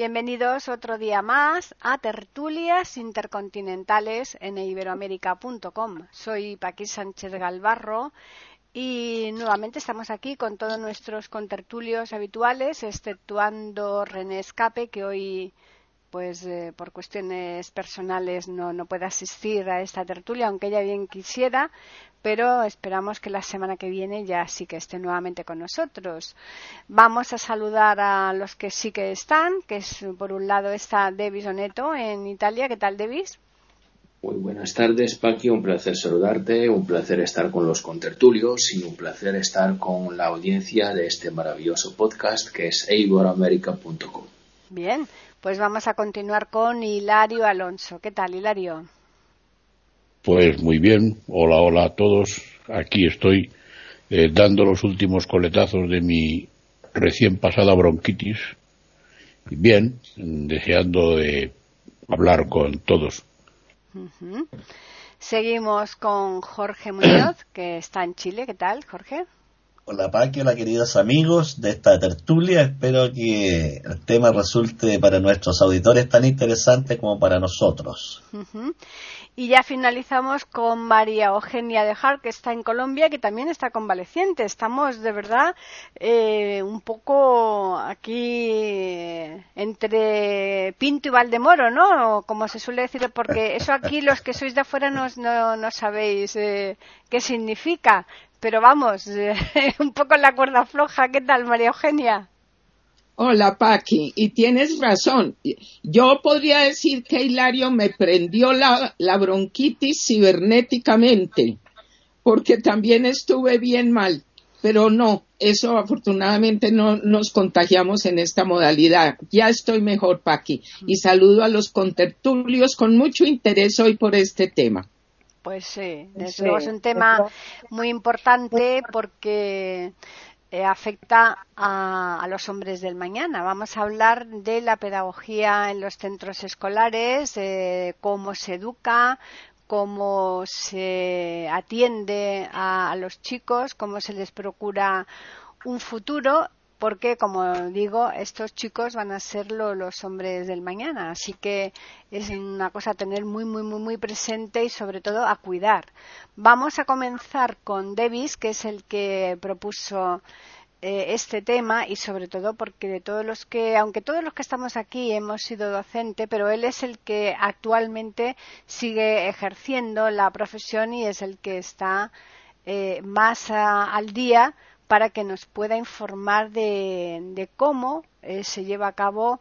Bienvenidos otro día más a Tertulias Intercontinentales en iberoamérica.com. Soy Paqui Sánchez Galvarro y nuevamente estamos aquí con todos nuestros contertulios habituales, exceptuando René Escape, que hoy pues eh, por cuestiones personales no, no puede asistir a esta tertulia, aunque ella bien quisiera, pero esperamos que la semana que viene ya sí que esté nuevamente con nosotros. Vamos a saludar a los que sí que están, que es por un lado está Devis Oneto en Italia. ¿Qué tal, Devis? Muy buenas tardes, Paqui. Un placer saludarte, un placer estar con los contertulios y un placer estar con la audiencia de este maravilloso podcast que es eiboramerica.com. Bien, pues vamos a continuar con Hilario Alonso. ¿Qué tal, Hilario? Pues muy bien. Hola, hola a todos. Aquí estoy eh, dando los últimos coletazos de mi recién pasada bronquitis. Y bien, deseando de hablar con todos. Seguimos con Jorge Muñoz, que está en Chile. ¿Qué tal, Jorge? Hola Paqui, hola queridos amigos de esta tertulia. Espero que el tema resulte para nuestros auditores tan interesante como para nosotros. Y ya finalizamos con María Eugenia de Hart, que está en Colombia, que también está convaleciente. Estamos de verdad eh, un poco aquí entre Pinto y Valdemoro, ¿no? Como se suele decir, porque eso aquí los que sois de afuera no, no, sabéis eh, qué significa. Pero vamos, un poco en la cuerda floja. ¿Qué tal, María Eugenia? Hola, Paqui, y tienes razón. Yo podría decir que Hilario me prendió la, bronquitis cibernéticamente, porque también estuve bien mal. Pero no, eso afortunadamente no nos contagiamos en esta modalidad. Ya estoy mejor, Paqui, y saludo a los contertulios con mucho interés hoy por este tema. Pues sí, es un tema muy importante porque eh, afecta a, los hombres del mañana. Vamos a hablar de la pedagogía en los centros escolares, cómo se educa, cómo se atiende a, los chicos, cómo se les procura un futuro porque, como digo, estos chicos van a ser los hombres del mañana. Así que es una cosa a tener muy, muy, muy, muy presente y sobre todo a cuidar. Vamos a comenzar con Davis, que es el que propuso eh, este tema y sobre todo porque de todos los que, aunque todos los que estamos aquí hemos sido docente, pero él es el que actualmente sigue ejerciendo la profesión y es el que está eh, más al día para que nos pueda informar de, cómo eh, se lleva a cabo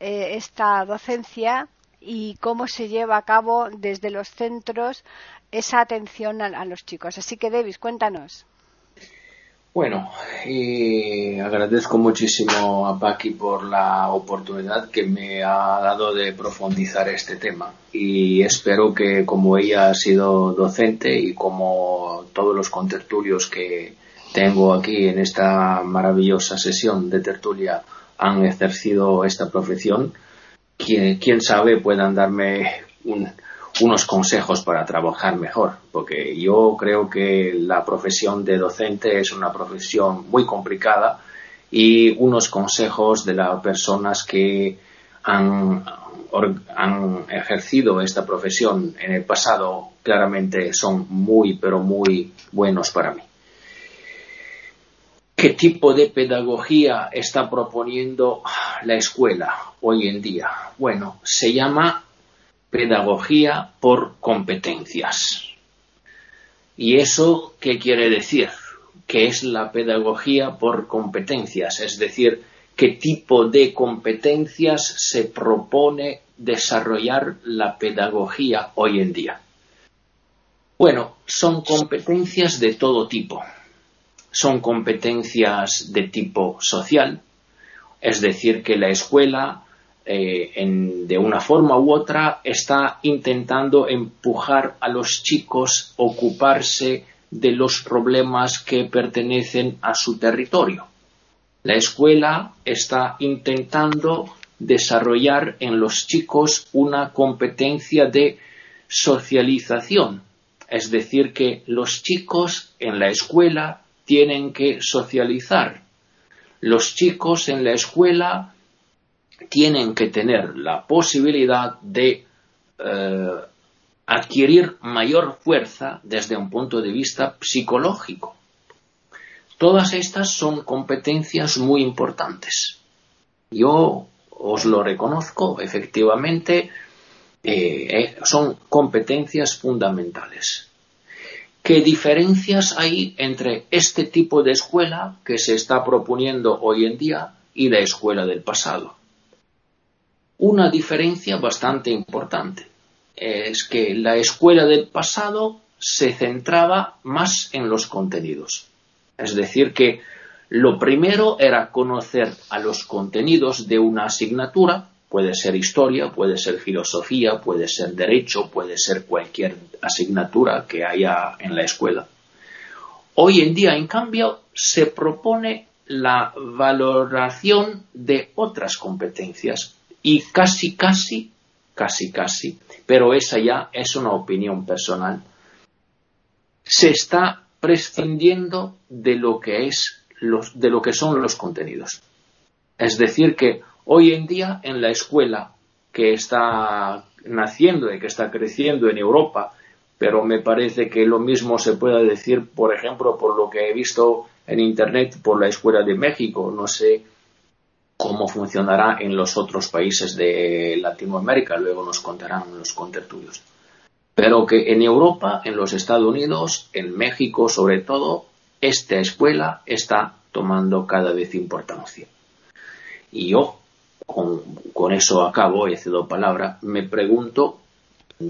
eh, esta docencia y cómo se lleva a cabo desde los centros esa atención a, los chicos. Así que, Davis, cuéntanos. Bueno, y agradezco muchísimo a Paqui por la oportunidad que me ha dado de profundizar este tema y espero que como ella ha sido docente y como todos los contertulios que, tengo aquí en esta maravillosa sesión de tertulia han ejercido esta profesión, quién, quién sabe puedan darme unos consejos para trabajar mejor, porque yo creo que la profesión de docente es una profesión muy complicada y unos consejos de las personas que han ejercido esta profesión en el pasado claramente son muy, pero muy buenos para mí. ¿Qué tipo de pedagogía está proponiendo la escuela hoy en día? Bueno, se llama pedagogía por competencias. ¿Y eso qué quiere decir? ¿Qué es la pedagogía por competencias? Es decir, ¿qué tipo de competencias se propone desarrollar la pedagogía hoy en día? Bueno, son competencias de todo tipo son competencias de tipo social, es decir, que la escuela eh, de una forma u otra está intentando empujar a los chicos a ocuparse de los problemas que pertenecen a su territorio. La escuela está intentando desarrollar en los chicos una competencia de socialización, es decir, que los chicos en la escuela tienen que socializar. Los chicos en la escuela tienen que tener la posibilidad de eh, adquirir mayor fuerza desde un punto de vista psicológico. Todas estas son competencias muy importantes. Yo os lo reconozco, efectivamente, eh, eh, son competencias fundamentales. ¿Qué diferencias hay entre este tipo de escuela que se está proponiendo hoy en día y la escuela del pasado? Una diferencia bastante importante es que la escuela del pasado se centraba más en los contenidos. Es decir, que lo primero era conocer a los contenidos de una asignatura, puede ser historia, puede ser filosofía, puede ser derecho, puede ser cualquier asignatura que haya en la escuela. Hoy en día, en cambio, se propone la valoración de otras competencias y casi, casi, casi, casi, pero esa ya es una opinión personal, se está prescindiendo de lo que es los, de lo que son los contenidos. Es decir, que hoy en día en la escuela que está naciendo y que está creciendo en Europa, pero me parece que lo mismo se puede decir, por ejemplo, por lo que he visto en Internet, por la Escuela de México. No sé cómo funcionará en los otros países de Latinoamérica, luego nos contarán los contertulios. Pero que en Europa, en los Estados Unidos, en México sobre todo, esta escuela está tomando cada vez importancia. Y yo, con, eso acabo, he cedo palabra, me pregunto,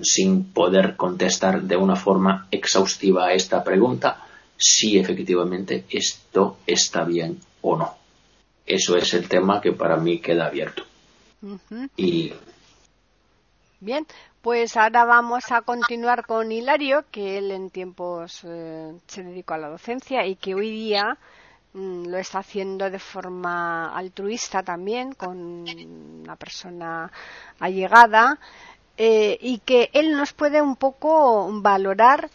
sin poder contestar de una forma exhaustiva a esta pregunta, si efectivamente esto está bien o no. Eso es el tema que para mí queda abierto. Y Bien, pues ahora vamos a continuar con Hilario, que él en tiempos eh, se dedicó a la docencia y que hoy día lo está haciendo de forma altruista también, con una persona allegada, eh, y que él nos puede un poco valorar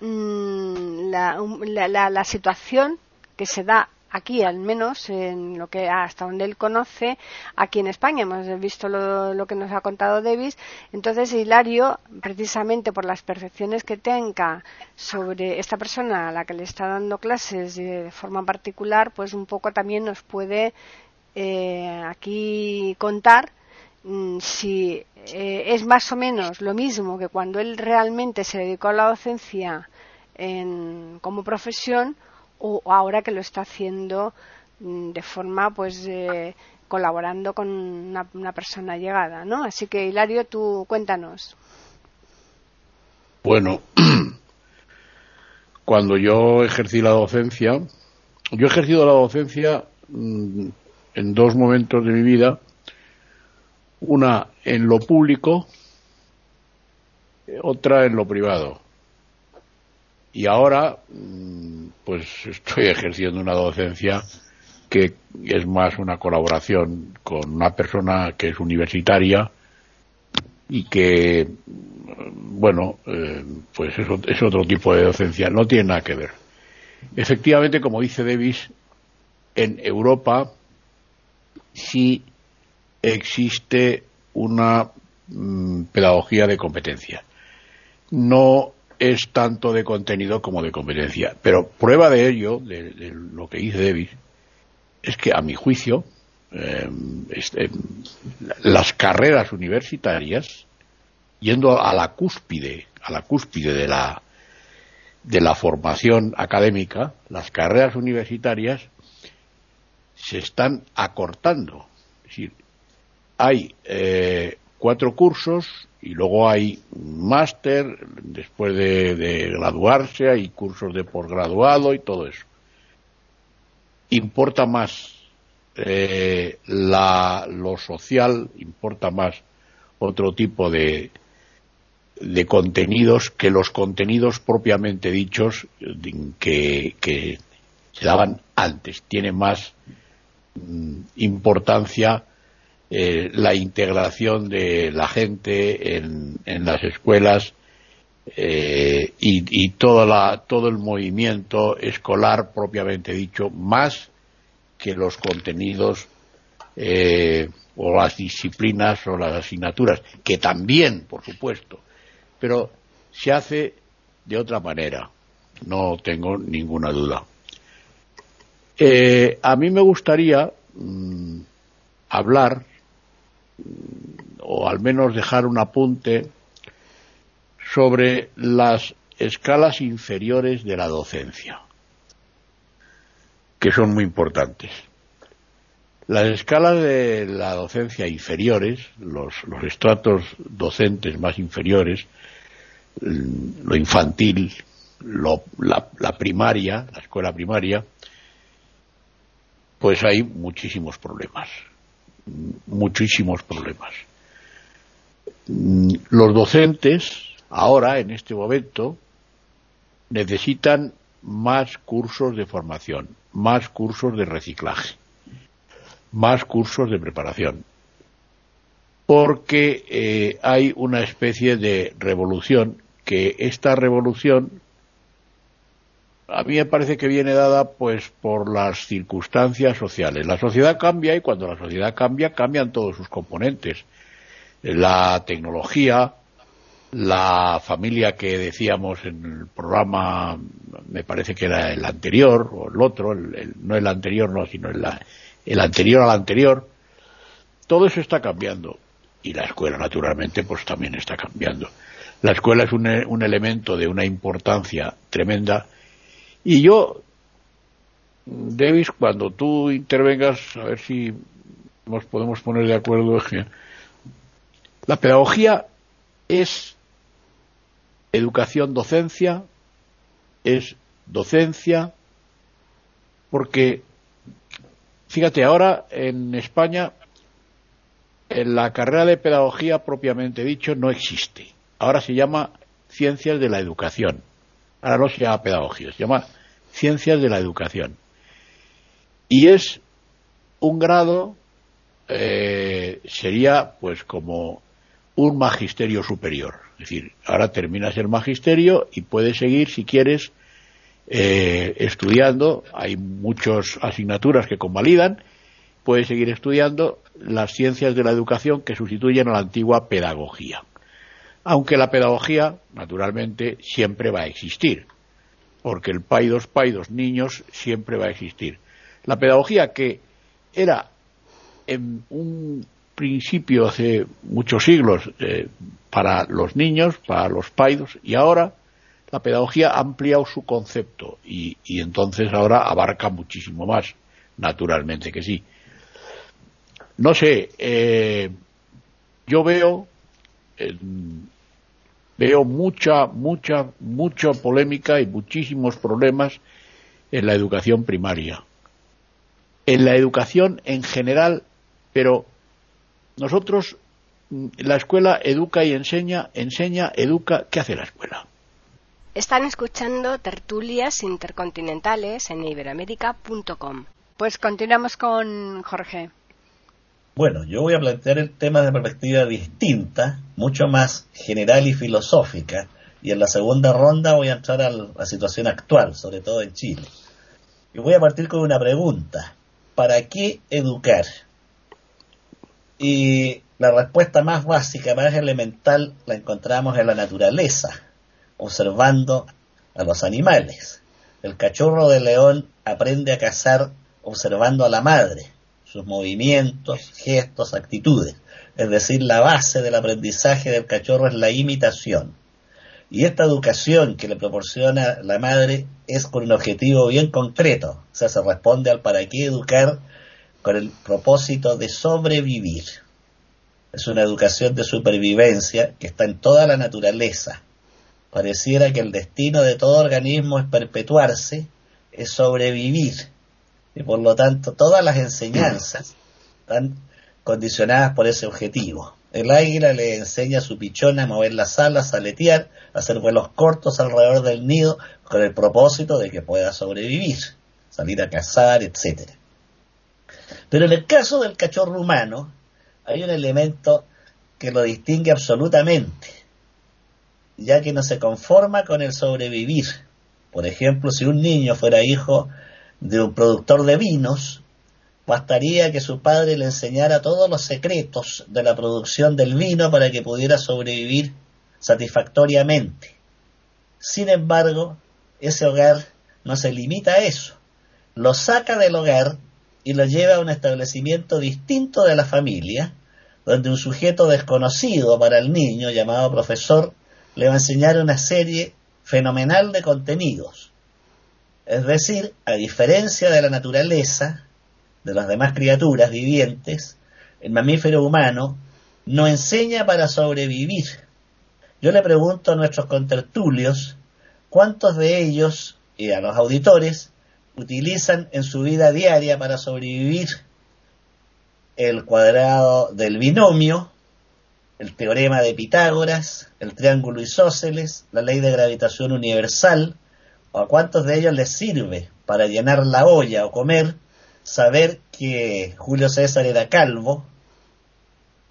mm, la situación que se da aquí al menos en lo que hasta donde él conoce aquí en España. Hemos visto lo, que nos ha contado Davis. Entonces Hilario precisamente por las percepciones que tenga sobre esta persona a la que le está dando clases de forma particular pues un poco también nos puede eh, aquí contar mm, si eh, es más o menos lo mismo que cuando él realmente se dedicó a la docencia en, como profesión o ahora que lo está haciendo mm, de forma pues colaborando con una, persona llegada, ¿no? Así que Hilario, tú cuéntanos. Bueno, cuando yo ejercí la docencia, yo he ejercido la docencia mm, en dos momentos de mi vida, una en lo público, otra en lo privado. Y ahora, mm, pues estoy ejerciendo una docencia que es más una colaboración con una persona que es universitaria y que, bueno, eh, pues es, otro tipo de docencia, no tiene nada que ver. Efectivamente, como dice Davis, en Europa sí existe una mm, pedagogía de competencia. No es tanto de contenido como de competencia. Pero prueba de ello, de, lo que dice Davis, es que a mi juicio este, las carreras universitarias, yendo a la cúspide, a la cúspide de la de la formación académica, las carreras universitarias se están acortando. Es decir, hay eh, cuatro cursos y luego hay máster después de, graduarse, hay cursos de posgraduado y todo eso. Importa más eh, la, lo social, importa más otro tipo de, de contenidos que los contenidos propiamente dichos que, se daban antes. Tiene más mm, importancia eh, la integración de la gente en, las escuelas eh, y, toda la, todo el movimiento escolar propiamente dicho, más que los contenidos eh, o las disciplinas o las asignaturas, que también, por supuesto, pero se hace de otra manera, no tengo ninguna duda. Eh, a mí me gustaría mm, hablar, o al menos dejar un apunte, sobre las escalas inferiores de la docencia, que son muy importantes. Las escalas de la docencia inferiores, los, estratos docentes más inferiores, lo infantil, lo, la, la primaria, la escuela primaria, pues hay muchísimos problemas, muchísimos problemas. Los docentes, ahora, en este momento, necesitan más cursos de formación, más cursos de reciclaje, más cursos de preparación, porque eh, hay una especie de revolución que esta revolución a mí me parece que viene dada pues por las circunstancias sociales. La sociedad cambia y cuando la sociedad cambia cambian todos sus componentes. La tecnología, la familia que decíamos en el programa, me parece que era el anterior o el otro, no el anterior no, sino el, el anterior al anterior, todo eso está cambiando y la escuela naturalmente pues también está cambiando. La escuela es un, un elemento de una importancia tremenda y yo, Davis, cuando tú intervengas, a ver si nos podemos poner de acuerdo, la pedagogía es educación docencia, es docencia, porque, fíjate, ahora en España, en la carrera de pedagogía propiamente dicho no existe. Ahora se llama ciencias de la educación. Ahora no se llama pedagogía, se llama ciencias de la educación. Y es un grado, eh, sería pues como un magisterio superior. Es decir, ahora terminas el magisterio y puedes seguir, si quieres, eh, estudiando. Hay muchas asignaturas que convalidan. Puedes seguir estudiando las ciencias de la educación que sustituyen a la antigua pedagogía. Aunque la pedagogía, naturalmente, siempre va a existir porque el paidos, paidos, niños, siempre va a existir. La pedagogía que era en un principio hace muchos siglos eh, para los niños, para los paidos, y ahora la pedagogía ha ampliado su concepto y, entonces ahora abarca muchísimo más, naturalmente que sí. No sé, eh, yo veo veo mucha, mucha, mucha polémica y muchísimos problemas en la educación primaria. En la educación en general, pero nosotros, la escuela educa y enseña, enseña, educa, ¿qué hace la escuela? Están escuchando tertulias intercontinentales en iberoamérica.com. Pues continuamos con Jorge. Bueno, yo voy a plantear el tema de perspectiva distinta, mucho más general y filosófica, y en la segunda ronda voy a entrar a la situación actual, sobre todo en Chile. Y voy a partir con una pregunta. ¿Para qué educar? Y la respuesta más básica, más elemental, la encontramos en la naturaleza, observando a los animales. El cachorro de león aprende a cazar observando a la madre sus movimientos, gestos, actitudes. Es decir, la base del aprendizaje del cachorro es la imitación. Y esta educación que le proporciona la madre es con un objetivo bien concreto. O sea, se responde al para qué educar con el propósito de sobrevivir. Es una educación de supervivencia que está en toda la naturaleza. Pareciera que el destino de todo organismo es perpetuarse, es sobrevivir y por lo tanto todas las enseñanzas están condicionadas por ese objetivo. El águila le enseña a su pichón a mover las alas, a aletear, a hacer vuelos cortos alrededor del nido con el propósito de que pueda sobrevivir, salir a cazar, etc. Pero en el caso del cachorro humano hay un elemento que lo distingue absolutamente, ya que no se conforma con el sobrevivir. Por ejemplo, si un niño fuera hijo de un productor de vinos, bastaría que su padre le enseñara todos los secretos de la producción del vino para que pudiera sobrevivir satisfactoriamente. Sin embargo, ese hogar no se limita a eso. Lo saca del hogar y lo lleva a un establecimiento distinto de la familia, donde un sujeto desconocido para el niño, llamado profesor, le va a enseñar una serie fenomenal de contenidos. Es decir, a diferencia de la naturaleza, de las demás criaturas vivientes, el mamífero humano no enseña para sobrevivir. Yo le pregunto a nuestros contertulios cuántos de ellos y a los auditores utilizan en su vida diaria para sobrevivir el cuadrado del binomio, el teorema de Pitágoras, el triángulo isósceles, la ley de gravitación universal, o a cuántos de ellos les sirve para llenar la olla o comer saber que Julio César era calvo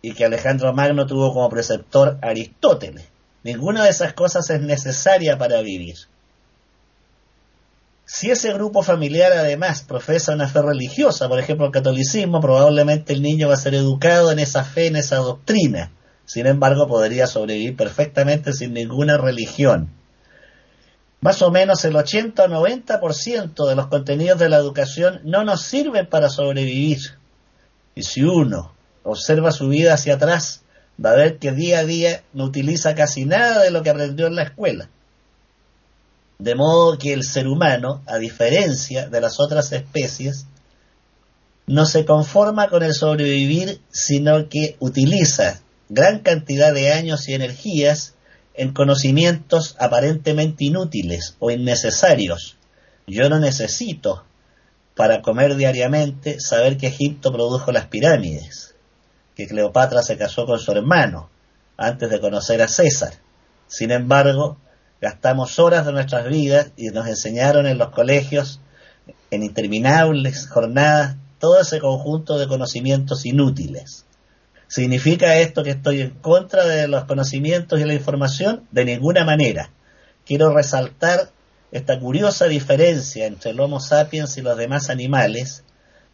y que Alejandro Magno tuvo como preceptor Aristóteles. Ninguna de esas cosas es necesaria para vivir. Si ese grupo familiar además profesa una fe religiosa, por ejemplo el catolicismo, probablemente el niño va a ser educado en esa fe, en esa doctrina. Sin embargo, podría sobrevivir perfectamente sin ninguna religión. Más o menos el 80 o 90% de los contenidos de la educación no nos sirven para sobrevivir. Y si uno observa su vida hacia atrás, va a ver que día a día no utiliza casi nada de lo que aprendió en la escuela. De modo que el ser humano, a diferencia de las otras especies, no se conforma con el sobrevivir, sino que utiliza gran cantidad de años y energías en conocimientos aparentemente inútiles o innecesarios. Yo no necesito, para comer diariamente, saber que Egipto produjo las pirámides, que Cleopatra se casó con su hermano antes de conocer a César. Sin embargo, gastamos horas de nuestras vidas y nos enseñaron en los colegios, en interminables jornadas, todo ese conjunto de conocimientos inútiles. ¿Significa esto que estoy en contra de los conocimientos y la información? De ninguna manera. Quiero resaltar esta curiosa diferencia entre el Homo sapiens y los demás animales,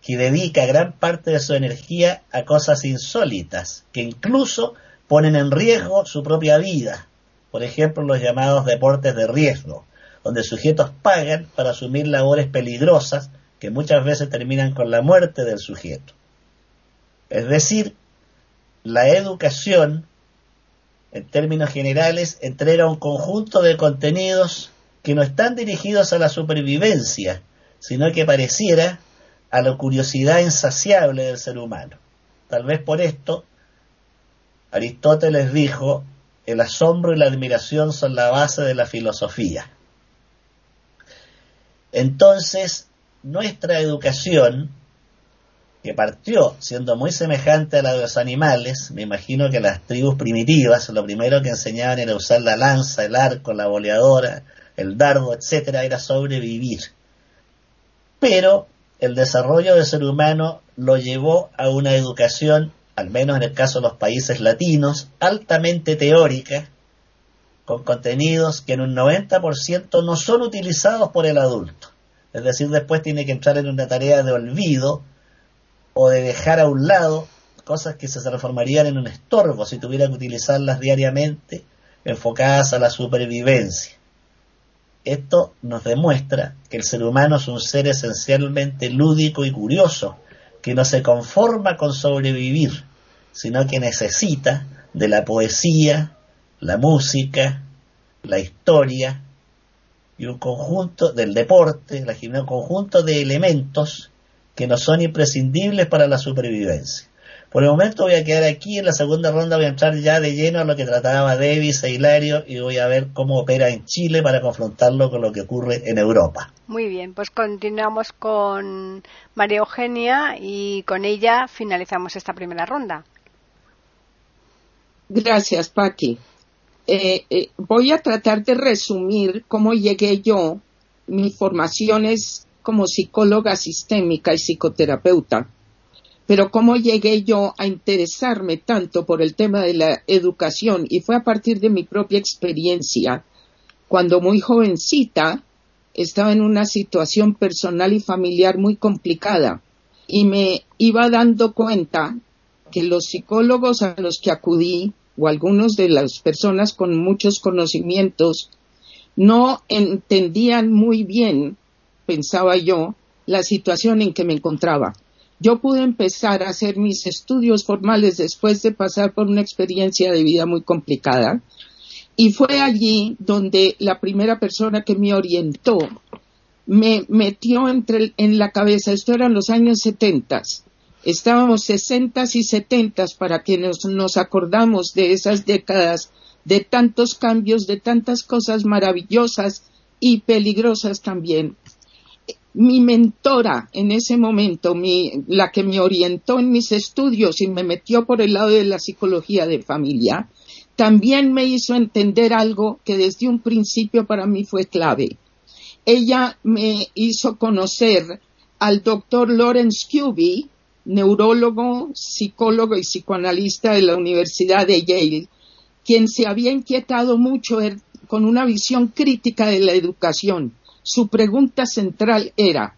que dedica gran parte de su energía a cosas insólitas, que incluso ponen en riesgo su propia vida. Por ejemplo, los llamados deportes de riesgo, donde sujetos pagan para asumir labores peligrosas que muchas veces terminan con la muerte del sujeto. Es decir, la educación, en términos generales, entrega un conjunto de contenidos que no están dirigidos a la supervivencia, sino que pareciera a la curiosidad insaciable del ser humano. Tal vez por esto Aristóteles dijo, el asombro y la admiración son la base de la filosofía. Entonces, nuestra educación que partió siendo muy semejante a la de los animales, me imagino que las tribus primitivas lo primero que enseñaban era usar la lanza, el arco, la boleadora, el dardo, etcétera, era sobrevivir. Pero el desarrollo del ser humano lo llevó a una educación, al menos en el caso de los países latinos, altamente teórica, con contenidos que en un 90% no son utilizados por el adulto. Es decir, después tiene que entrar en una tarea de olvido, o de dejar a un lado cosas que se transformarían en un estorbo si tuviera que utilizarlas diariamente enfocadas a la supervivencia. Esto nos demuestra que el ser humano es un ser esencialmente lúdico y curioso, que no se conforma con sobrevivir, sino que necesita de la poesía, la música, la historia y un conjunto del deporte, un conjunto de elementos que no son imprescindibles para la supervivencia. Por el momento voy a quedar aquí, en la segunda ronda voy a entrar ya de lleno a lo que trataba Davis e Hilario y voy a ver cómo opera en Chile para confrontarlo con lo que ocurre en Europa. Muy bien, pues continuamos con María Eugenia y con ella finalizamos esta primera ronda. Gracias, Paqui. Eh, eh, voy a tratar de resumir cómo llegué yo. Mi formación es como psicóloga sistémica y psicoterapeuta, pero cómo llegué yo a interesarme tanto por el tema de la educación y fue a partir de mi propia experiencia. Cuando muy jovencita estaba en una situación personal y familiar muy complicada y me iba dando cuenta que los psicólogos a los que acudí o algunos de las personas con muchos conocimientos no entendían muy bien, pensaba yo, la situación en que me encontraba. Yo pude empezar a hacer mis estudios formales después de pasar por una experiencia de vida muy complicada y fue allí donde la primera persona que me orientó me metió entre, en la cabeza, esto eran los años setentas, estábamos sesentas y setentas para que nos, acordamos de esas décadas de tantos cambios, de tantas cosas maravillosas y peligrosas también. Mi mentora en ese momento, la que me orientó en mis estudios y me metió por el lado de la psicología de familia, también me hizo entender algo que desde un principio para mí fue clave. Ella me hizo conocer al doctor Lawrence Cuby, neurólogo, psicólogo y psicoanalista de la Universidad de Yale, quien se había inquietado mucho con una visión crítica de la educación. Su pregunta central era,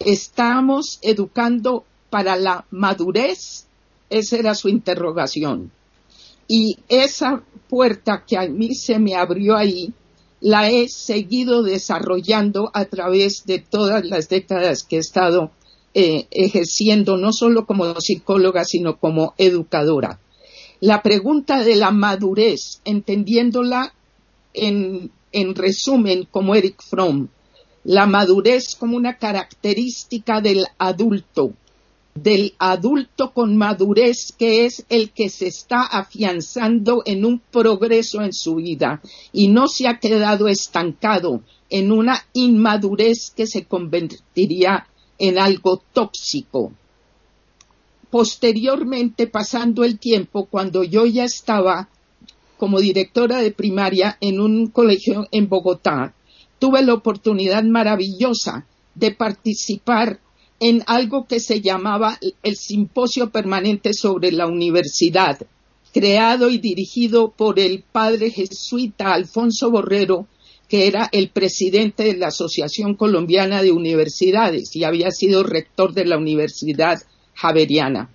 ¿estamos educando para la madurez? Esa era su interrogación. Y esa puerta que a mí se me abrió ahí, la he seguido desarrollando a través de todas las décadas que he estado eh, ejerciendo no solo como psicóloga, sino como educadora. La pregunta de la madurez, entendiéndola en, en resumen como Eric Fromm, la madurez como una característica del adulto, del adulto con madurez que es el que se está afianzando en un progreso en su vida y no se ha quedado estancado en una inmadurez que se convertiría en algo tóxico. Posteriormente, pasando el tiempo, cuando yo ya estaba como directora de primaria en un colegio en Bogotá, tuve la oportunidad maravillosa de participar en algo que se llamaba el Simposio Permanente sobre la Universidad, creado y dirigido por el padre jesuita Alfonso Borrero que era el presidente de la Asociación Colombiana de Universidades y había sido rector de la Universidad Javeriana.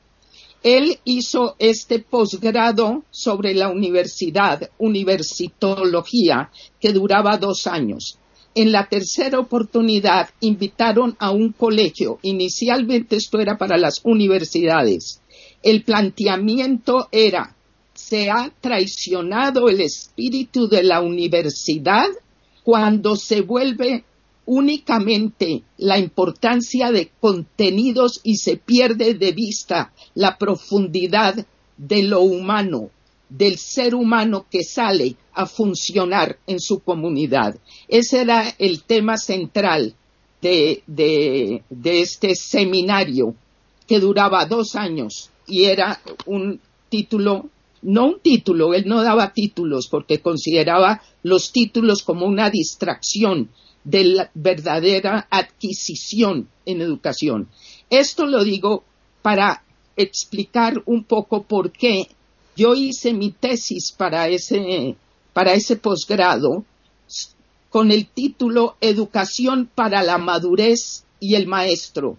Él hizo este posgrado sobre la universidad, universitología, que duraba dos años. En la tercera oportunidad invitaron a un colegio. Inicialmente esto era para las universidades. El planteamiento era, ¿se ha traicionado el espíritu de la universidad cuando se vuelve únicamente la importancia de contenidos y se pierde de vista la profundidad de lo humano, del ser humano que sale a funcionar en su comunidad. Ese era el tema central de, de, de este seminario que duraba dos años y era un título no un título, él no daba títulos porque consideraba los títulos como una distracción de la verdadera adquisición en educación. Esto lo digo para explicar un poco por qué yo hice mi tesis para ese, para ese posgrado con el título Educación para la madurez y el maestro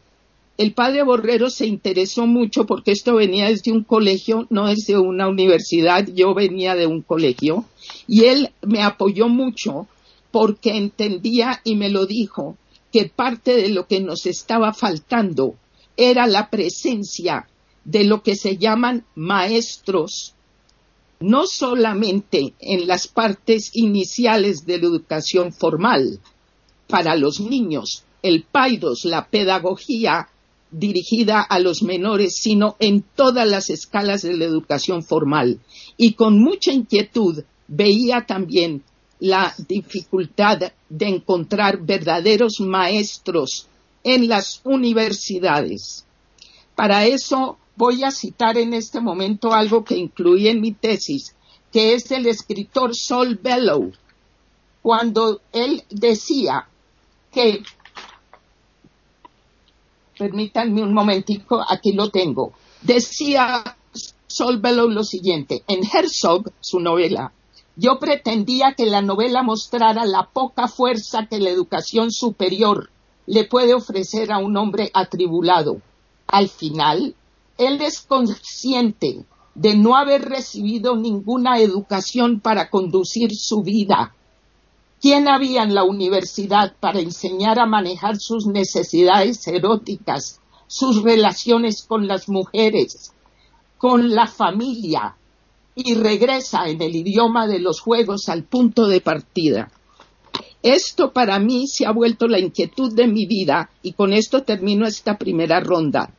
el padre Borrero se interesó mucho porque esto venía desde un colegio, no desde una universidad, yo venía de un colegio, y él me apoyó mucho porque entendía y me lo dijo que parte de lo que nos estaba faltando era la presencia de lo que se llaman maestros, no solamente en las partes iniciales de la educación formal para los niños, el paidos, la pedagogía dirigida a los menores, sino en todas las escalas de la educación formal. Y con mucha inquietud veía también la dificultad de encontrar verdaderos maestros en las universidades. Para eso voy a citar en este momento algo que incluí en mi tesis, que es el escritor Sol Bellow, cuando él decía que, permítanme un momentico, aquí lo tengo, decía Sol Bellow lo siguiente, en Herzog, su novela, yo pretendía que la novela mostrara la poca fuerza que la educación superior le puede ofrecer a un hombre atribulado. Al final, él es consciente de no haber recibido ninguna educación para conducir su vida. ¿Quién había en la universidad para enseñar a manejar sus necesidades eróticas, sus relaciones con las mujeres, con la familia? Y regresa en el idioma de los juegos al punto de partida. Esto para mí se ha vuelto la inquietud de mi vida y con esto termino esta primera ronda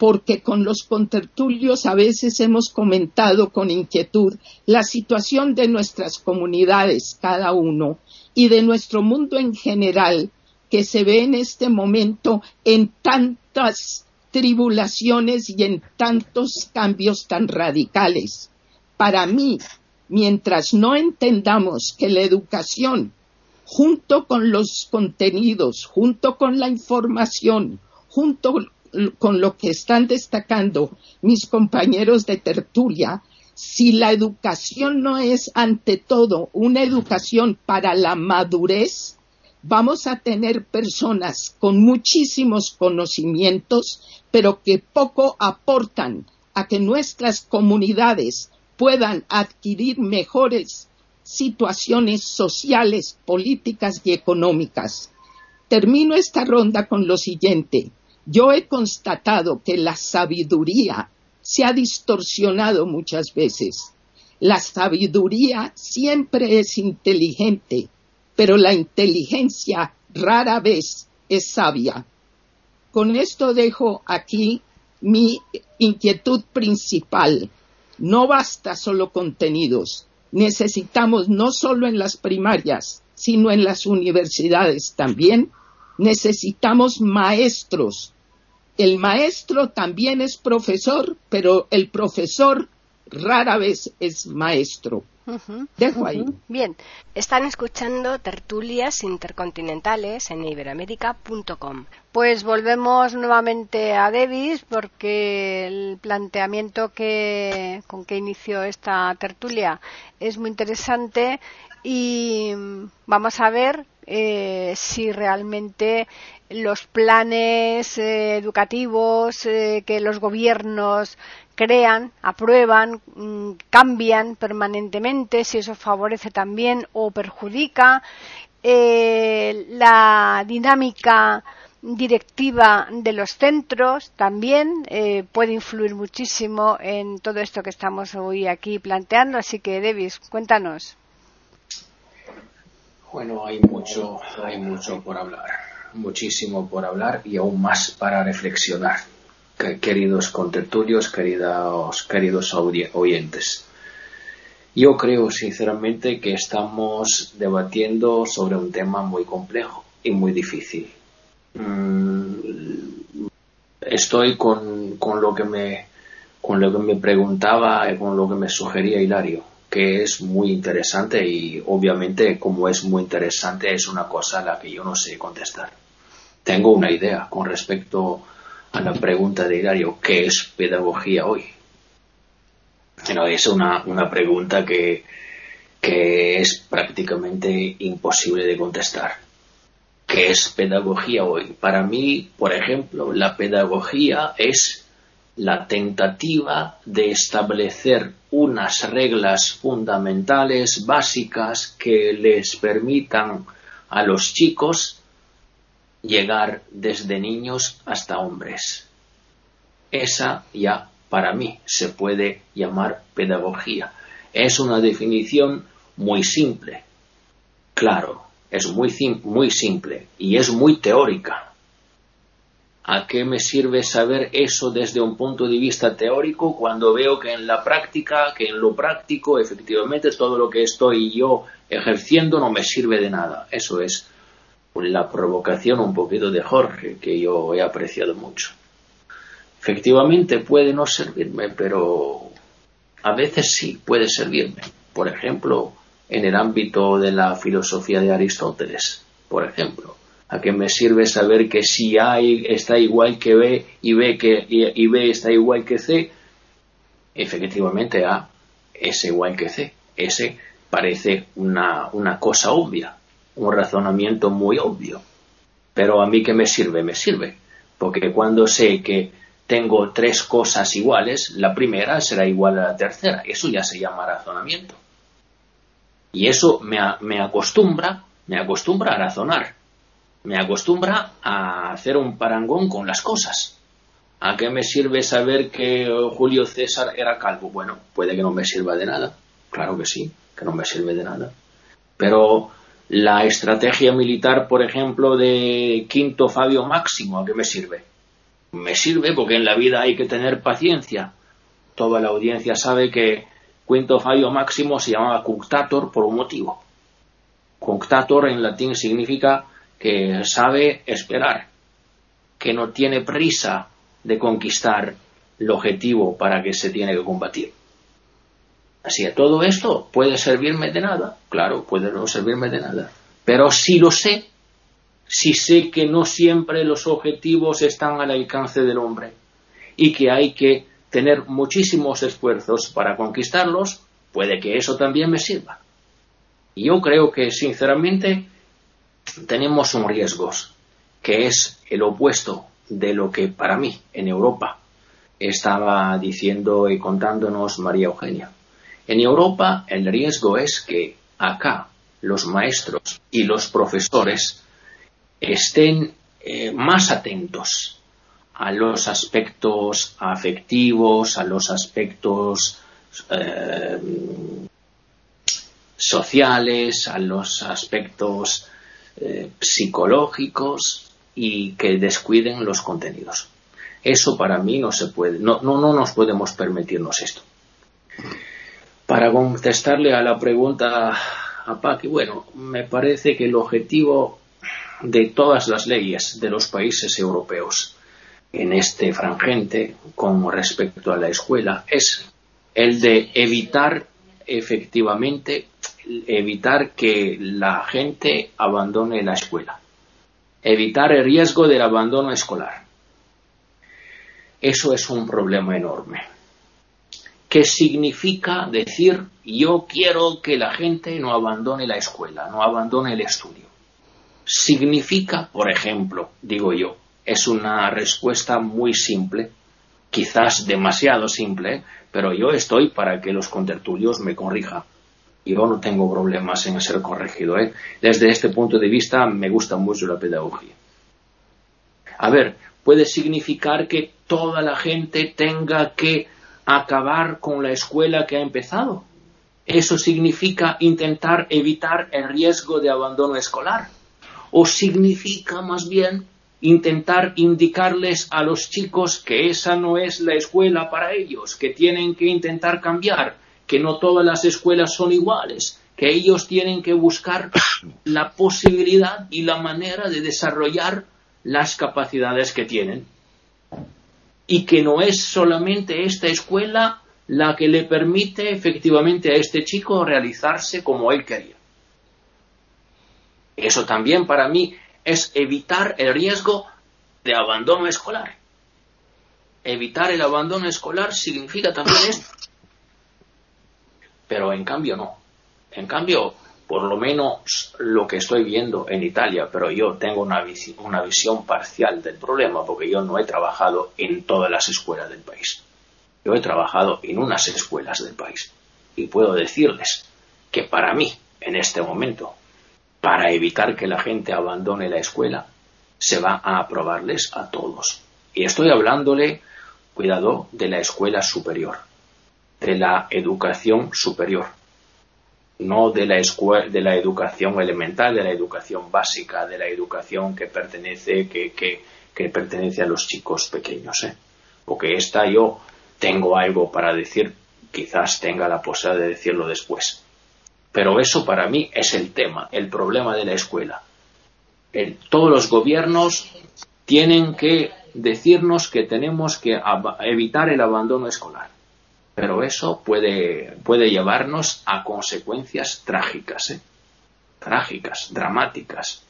porque con los contertulios a veces hemos comentado con inquietud la situación de nuestras comunidades, cada uno, y de nuestro mundo en general, que se ve en este momento en tantas tribulaciones y en tantos cambios tan radicales. Para mí, mientras no entendamos que la educación, junto con los contenidos, junto con la información, junto con lo que están destacando mis compañeros de tertulia, si la educación no es ante todo una educación para la madurez, vamos a tener personas con muchísimos conocimientos, pero que poco aportan a que nuestras comunidades puedan adquirir mejores situaciones sociales, políticas y económicas. Termino esta ronda con lo siguiente. Yo he constatado que la sabiduría se ha distorsionado muchas veces. La sabiduría siempre es inteligente, pero la inteligencia rara vez es sabia. Con esto dejo aquí mi inquietud principal. No basta solo contenidos. Necesitamos no solo en las primarias, sino en las universidades también. Necesitamos maestros el maestro también es profesor, pero el profesor rara vez es maestro. Dejo ahí. Bien, están escuchando tertulias intercontinentales en iberamérica.com. Pues volvemos nuevamente a Davis porque el planteamiento que, con que inició esta tertulia es muy interesante y vamos a ver eh, si realmente los planes eh, educativos eh, que los gobiernos crean, aprueban, mm, cambian permanentemente, si eso favorece también o perjudica eh, la dinámica directiva de los centros también puede influir muchísimo en todo esto que estamos hoy aquí planteando. Así que, Davis, cuéntanos. Bueno, hay mucho, hay mucho por hablar muchísimo por hablar y aún más para reflexionar, queridos contertulios, queridos, queridos oyentes. Yo creo sinceramente que estamos debatiendo sobre un tema muy complejo y muy difícil. Mm, estoy con, con, lo que me, con lo que me preguntaba y con lo que me sugería Hilario, que es muy interesante y obviamente como es muy interesante es una cosa a la que yo no sé contestar tengo una idea con respecto a la pregunta de Hilario, ¿qué es pedagogía hoy? No, es una, una pregunta que, que es prácticamente imposible de contestar. ¿Qué es pedagogía hoy? Para mí, por ejemplo, la pedagogía es la tentativa de establecer unas reglas fundamentales, básicas, que les permitan a los chicos llegar desde niños hasta hombres. Esa ya para mí se puede llamar pedagogía. Es una definición muy simple. Claro, es muy, muy simple y es muy teórica. ¿A qué me sirve saber eso desde un punto de vista teórico cuando veo que en la práctica, que en lo práctico, efectivamente todo lo que estoy yo ejerciendo no me sirve de nada? Eso es la provocación un poquito de Jorge que yo he apreciado mucho. Efectivamente puede no servirme, pero a veces sí puede servirme. Por ejemplo, en el ámbito de la filosofía de Aristóteles, por ejemplo ¿A qué me sirve saber que si A está igual que B y B, que, y, B está igual que C? Efectivamente A es igual que C. Ese parece una, una cosa obvia, un razonamiento muy obvio. Pero a mí qué me sirve? Me sirve. Porque cuando sé que tengo tres cosas iguales, la primera será igual a la tercera. Eso ya se llama razonamiento. Y eso me, me acostumbra, me acostumbra a razonar me acostumbra a hacer un parangón con las cosas. ¿A qué me sirve saber que Julio César era calvo? Bueno, puede que no me sirva de nada. Claro que sí, que no me sirve de nada. Pero la estrategia militar, por ejemplo, de Quinto Fabio Máximo, ¿a qué me sirve? Me sirve porque en la vida hay que tener paciencia. Toda la audiencia sabe que Quinto Fabio Máximo se llamaba cunctator por un motivo. Cunctator en latín significa que sabe esperar, que no tiene prisa de conquistar el objetivo para que se tiene que combatir. Así que todo esto puede servirme de nada, claro, puede no servirme de nada, pero si lo sé, si sé que no siempre los objetivos están al alcance del hombre y que hay que tener muchísimos esfuerzos para conquistarlos, puede que eso también me sirva. Y yo creo que, sinceramente, tenemos un riesgo que es el opuesto de lo que para mí en Europa estaba diciendo y contándonos María Eugenia. En Europa el riesgo es que acá los maestros y los profesores estén eh, más atentos a los aspectos afectivos, a los aspectos eh, sociales, a los aspectos eh, psicológicos y que descuiden los contenidos. Eso para mí no se puede, no, no, no nos podemos permitirnos esto. Para contestarle a la pregunta a Paqui, bueno, me parece que el objetivo de todas las leyes de los países europeos en este frangente con respecto a la escuela es el de evitar efectivamente evitar que la gente abandone la escuela, evitar el riesgo del abandono escolar. Eso es un problema enorme. ¿Qué significa decir yo quiero que la gente no abandone la escuela, no abandone el estudio? Significa, por ejemplo, digo yo, es una respuesta muy simple, quizás demasiado simple, pero yo estoy para que los contertulios me corrijan yo no tengo problemas en ser corregido. ¿eh? Desde este punto de vista me gusta mucho la pedagogía. A ver, puede significar que toda la gente tenga que acabar con la escuela que ha empezado. Eso significa intentar evitar el riesgo de abandono escolar. O significa más bien intentar indicarles a los chicos que esa no es la escuela para ellos, que tienen que intentar cambiar que no todas las escuelas son iguales, que ellos tienen que buscar la posibilidad y la manera de desarrollar las capacidades que tienen. Y que no es solamente esta escuela la que le permite efectivamente a este chico realizarse como él quería. Eso también para mí es evitar el riesgo de abandono escolar. Evitar el abandono escolar significa también esto, pero en cambio no. En cambio, por lo menos lo que estoy viendo en Italia, pero yo tengo una, una visión parcial del problema porque yo no he trabajado en todas las escuelas del país. Yo he trabajado en unas escuelas del país y puedo decirles que para mí, en este momento, para evitar que la gente abandone la escuela, se va a aprobarles a todos. Y estoy hablándole, cuidado, de la escuela superior de la educación superior, no de la, de la educación elemental, de la educación básica, de la educación que pertenece, que, que pertenece a los chicos pequeños. ¿eh? Porque esta yo tengo algo para decir, quizás tenga la posibilidad de decirlo después. Pero eso para mí es el tema, el problema de la escuela. todos los gobiernos tienen que decirnos que tenemos que evitar el abandono escolar. Pero eso puede, puede llevarnos a consecuencias trágicas, ¿eh? trágicas, dramáticas.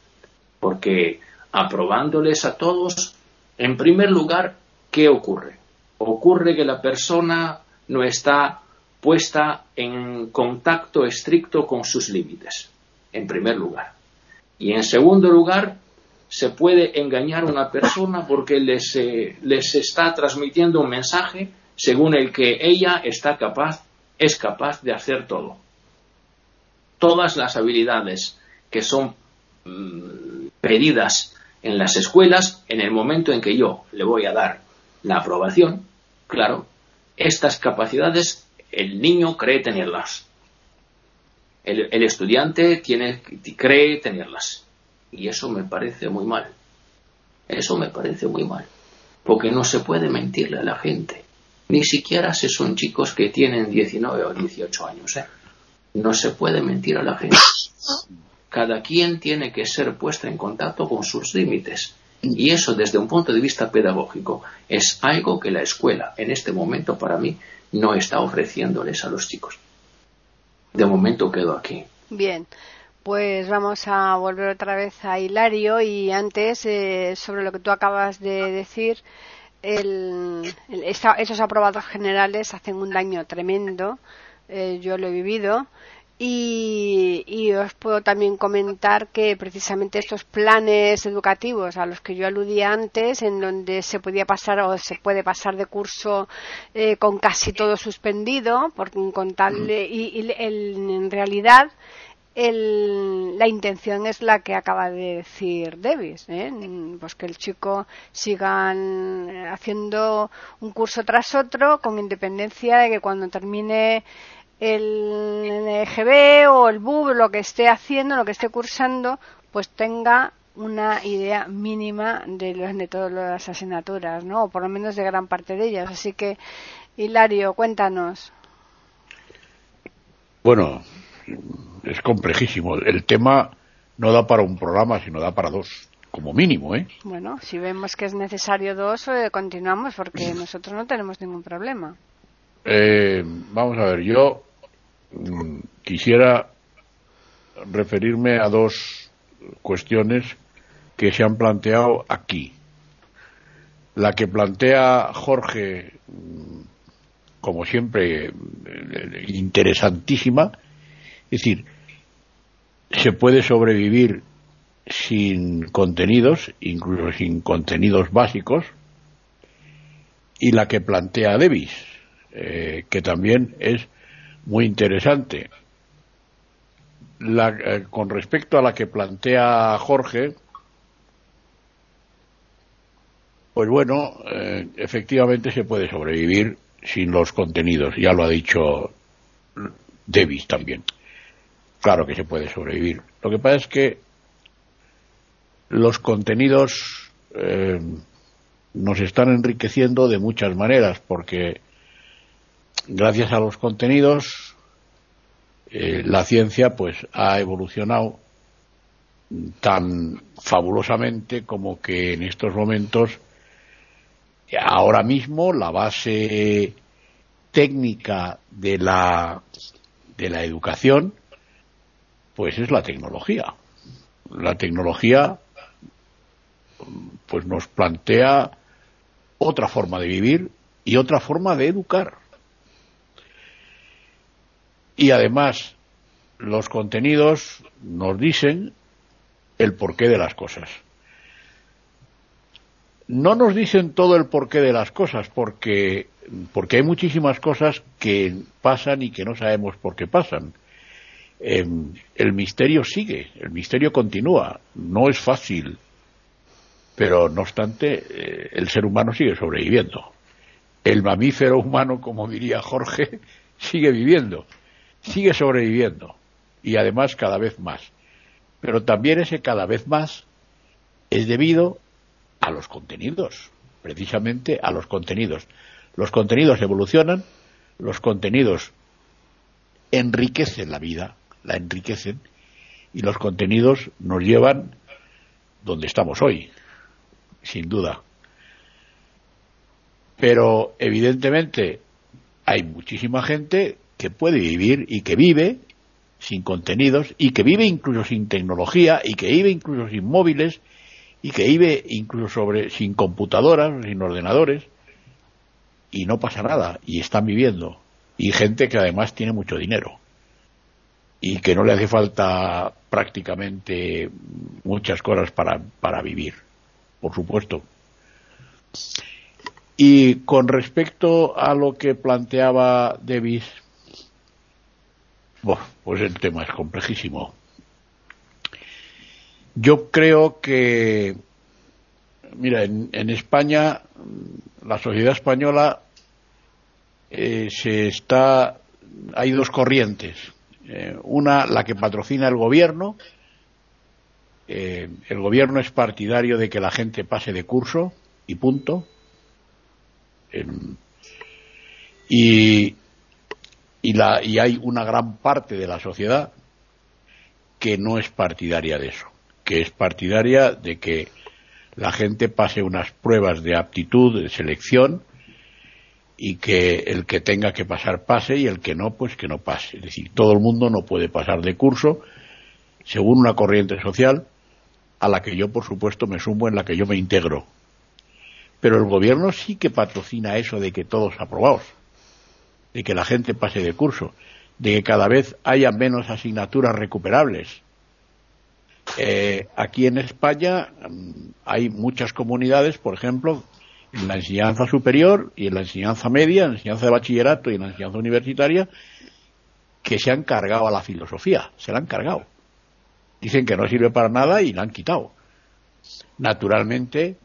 Porque aprobándoles a todos, en primer lugar, ¿qué ocurre? Ocurre que la persona no está puesta en contacto estricto con sus límites, en primer lugar. Y en segundo lugar, se puede engañar a una persona porque les, eh, les está transmitiendo un mensaje según el que ella está capaz, es capaz de hacer todo. Todas las habilidades que son mm, pedidas en las escuelas, en el momento en que yo le voy a dar la aprobación, claro, estas capacidades el niño cree tenerlas. El, el estudiante tiene, cree tenerlas. Y eso me parece muy mal. Eso me parece muy mal. Porque no se puede mentirle a la gente. Ni siquiera si son chicos que tienen 19 o 18 años. ¿eh? No se puede mentir a la gente. Cada quien tiene que ser puesto en contacto con sus límites. Y eso desde un punto de vista pedagógico es algo que la escuela en este momento para mí no está ofreciéndoles a los chicos. De momento quedo aquí. Bien. Pues vamos a volver otra vez a Hilario y antes eh, sobre lo que tú acabas de decir, esos aprobados generales hacen un daño tremendo. Eh, yo lo he vivido y, os puedo también comentar que precisamente estos planes educativos a los que yo aludía antes, en donde se podía pasar o se puede pasar de curso eh, con casi todo suspendido, por, con tal, y, en realidad la intención es la que acaba de decir Davis, ¿eh? pues que el chico siga haciendo un curso tras otro con independencia de que cuando termine el EGB o el BUB, lo que esté haciendo, lo que esté cursando, pues tenga una idea mínima de, de todas las asignaturas, ¿no? O por lo menos de gran parte de ellas. Así que, Hilario, cuéntanos. Bueno, es complejísimo. El tema no da para un programa, sino da para dos, como mínimo, ¿eh? Bueno, si vemos que es necesario dos, eh, continuamos, porque nosotros no tenemos ningún problema. Eh, vamos a ver, yo mm, quisiera referirme a dos cuestiones que se han planteado aquí. La que plantea Jorge, mm, como siempre, eh, interesantísima, es decir, se puede sobrevivir sin contenidos, incluso sin contenidos básicos, y la que plantea Davis, eh, que también es muy interesante. Eh, con respecto a la que plantea Jorge, pues bueno, eh, efectivamente se puede sobrevivir sin los contenidos, ya lo ha dicho Davis también claro que se puede sobrevivir. Lo que pasa es que los contenidos eh, nos están enriqueciendo de muchas maneras, porque gracias a los contenidos eh, la ciencia pues ha evolucionado tan fabulosamente como que en estos momentos ahora mismo la base técnica de la de la educación pues es la tecnología. La tecnología pues nos plantea otra forma de vivir y otra forma de educar. Y además los contenidos nos dicen el porqué de las cosas. No nos dicen todo el porqué de las cosas porque porque hay muchísimas cosas que pasan y que no sabemos por qué pasan. Em, el misterio sigue, el misterio continúa, no es fácil, pero no obstante eh, el ser humano sigue sobreviviendo. El mamífero humano, como diría Jorge, sigue viviendo, sigue sobreviviendo y además cada vez más. Pero también ese cada vez más es debido a los contenidos, precisamente a los contenidos. Los contenidos evolucionan, los contenidos enriquecen la vida, la enriquecen, y los contenidos nos llevan donde estamos hoy, sin duda. Pero evidentemente hay muchísima gente que puede vivir y que vive sin contenidos y que vive incluso sin tecnología y que vive incluso sin móviles y que vive incluso sobre sin computadoras, sin ordenadores y no pasa nada y están viviendo y gente que además tiene mucho dinero y que no le hace falta prácticamente muchas cosas para, para vivir, por supuesto. Y con respecto a lo que planteaba Davis, pues el tema es complejísimo. Yo creo que, mira, en, España, la sociedad española eh, se está, hay dos corrientes. Eh, una, la que patrocina el gobierno. Eh, el gobierno es partidario de que la gente pase de curso y punto. y, y, la, y hay una gran parte de la sociedad que no es partidaria de eso, que es partidaria de que la gente pase unas pruebas de aptitud, de selección, y que el que tenga que pasar pase y el que no, pues que no pase. Es decir, todo el mundo no puede pasar de curso según una corriente social a la que yo, por supuesto, me sumo, en la que yo me integro. Pero el gobierno sí que patrocina eso de que todos aprobados de que la gente pase de curso, de que cada vez haya menos asignaturas recuperables. Eh, aquí en España mm, hay muchas comunidades, por ejemplo, en la enseñanza superior y en la enseñanza media, en la enseñanza de bachillerato y en la enseñanza universitaria, que se han cargado a la filosofía, se la han cargado. Dicen que no sirve para nada y la han quitado. Naturalmente,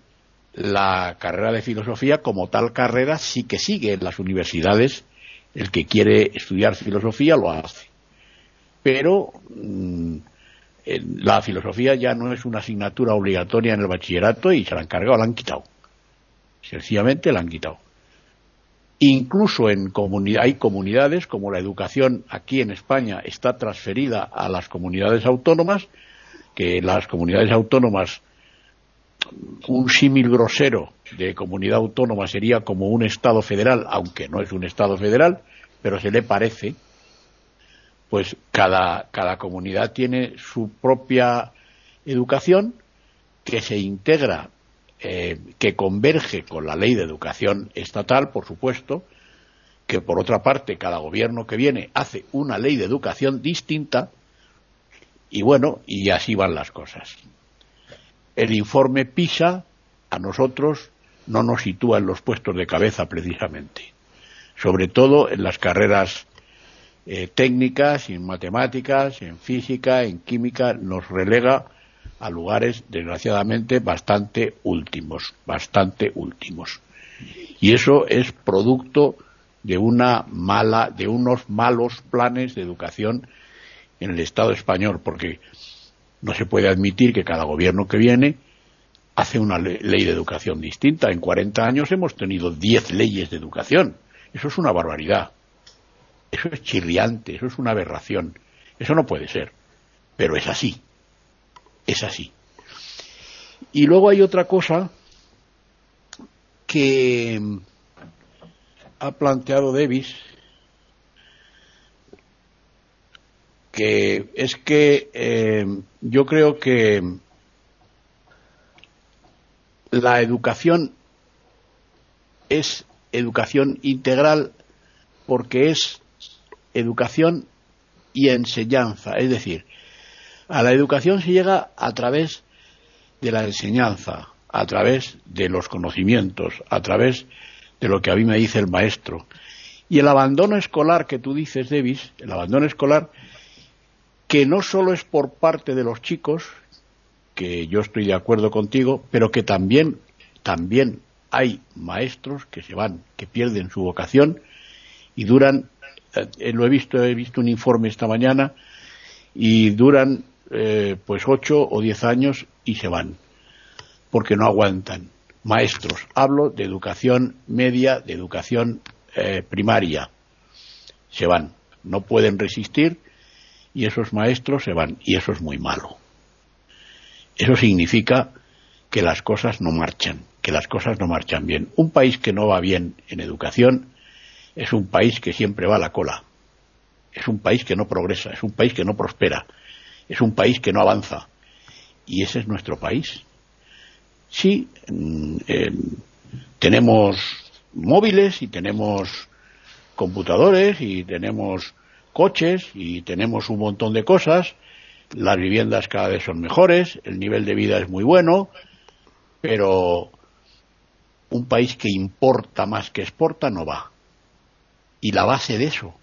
la carrera de filosofía como tal carrera sí que sigue en las universidades el que quiere estudiar filosofía lo hace. Pero mm, la filosofía ya no es una asignatura obligatoria en el bachillerato y se la han cargado, la han quitado. Sencillamente la han quitado. Incluso en hay comunidades como la educación aquí en España está transferida a las comunidades autónomas, que las comunidades autónomas, un símil grosero de comunidad autónoma sería como un Estado federal, aunque no es un Estado federal, pero se le parece, pues cada, cada comunidad tiene su propia educación que se integra, eh, que converge con la ley de educación estatal, por supuesto, que por otra parte cada gobierno que viene hace una ley de educación distinta, y bueno, y así van las cosas. El informe PISA a nosotros no nos sitúa en los puestos de cabeza precisamente, sobre todo en las carreras eh, técnicas, en matemáticas, en física, en química, nos relega a lugares desgraciadamente bastante últimos, bastante últimos. Y eso es producto de una mala, de unos malos planes de educación en el Estado español, porque no se puede admitir que cada gobierno que viene hace una ley de educación distinta. En 40 años hemos tenido 10 leyes de educación. Eso es una barbaridad. Eso es chirriante, eso es una aberración. Eso no puede ser. Pero es así. Es así. Y luego hay otra cosa que ha planteado Davis, que es que eh, yo creo que la educación es educación integral porque es educación y enseñanza. Es decir, a la educación se llega a través de la enseñanza, a través de los conocimientos, a través de lo que a mí me dice el maestro. Y el abandono escolar que tú dices, Davis, el abandono escolar, que no solo es por parte de los chicos, que yo estoy de acuerdo contigo, pero que también, también hay maestros que se van, que pierden su vocación y duran, eh, lo he visto, he visto un informe esta mañana y duran eh, pues ocho o diez años y se van. porque no aguantan. Maestros, hablo de educación media, de educación eh, primaria, se van, no pueden resistir y esos maestros se van y eso es muy malo. Eso significa que las cosas no marchan, que las cosas no marchan bien. Un país que no va bien en educación es un país que siempre va a la cola. Es un país que no progresa, es un país que no prospera, es un país que no avanza. Y ese es nuestro país. Sí, mm, tenemos móviles y tenemos computadores y tenemos coches y tenemos un montón de cosas, las viviendas cada vez son mejores, el nivel de vida es muy bueno, pero un país que importa más que exporta no va. Y la base de eso,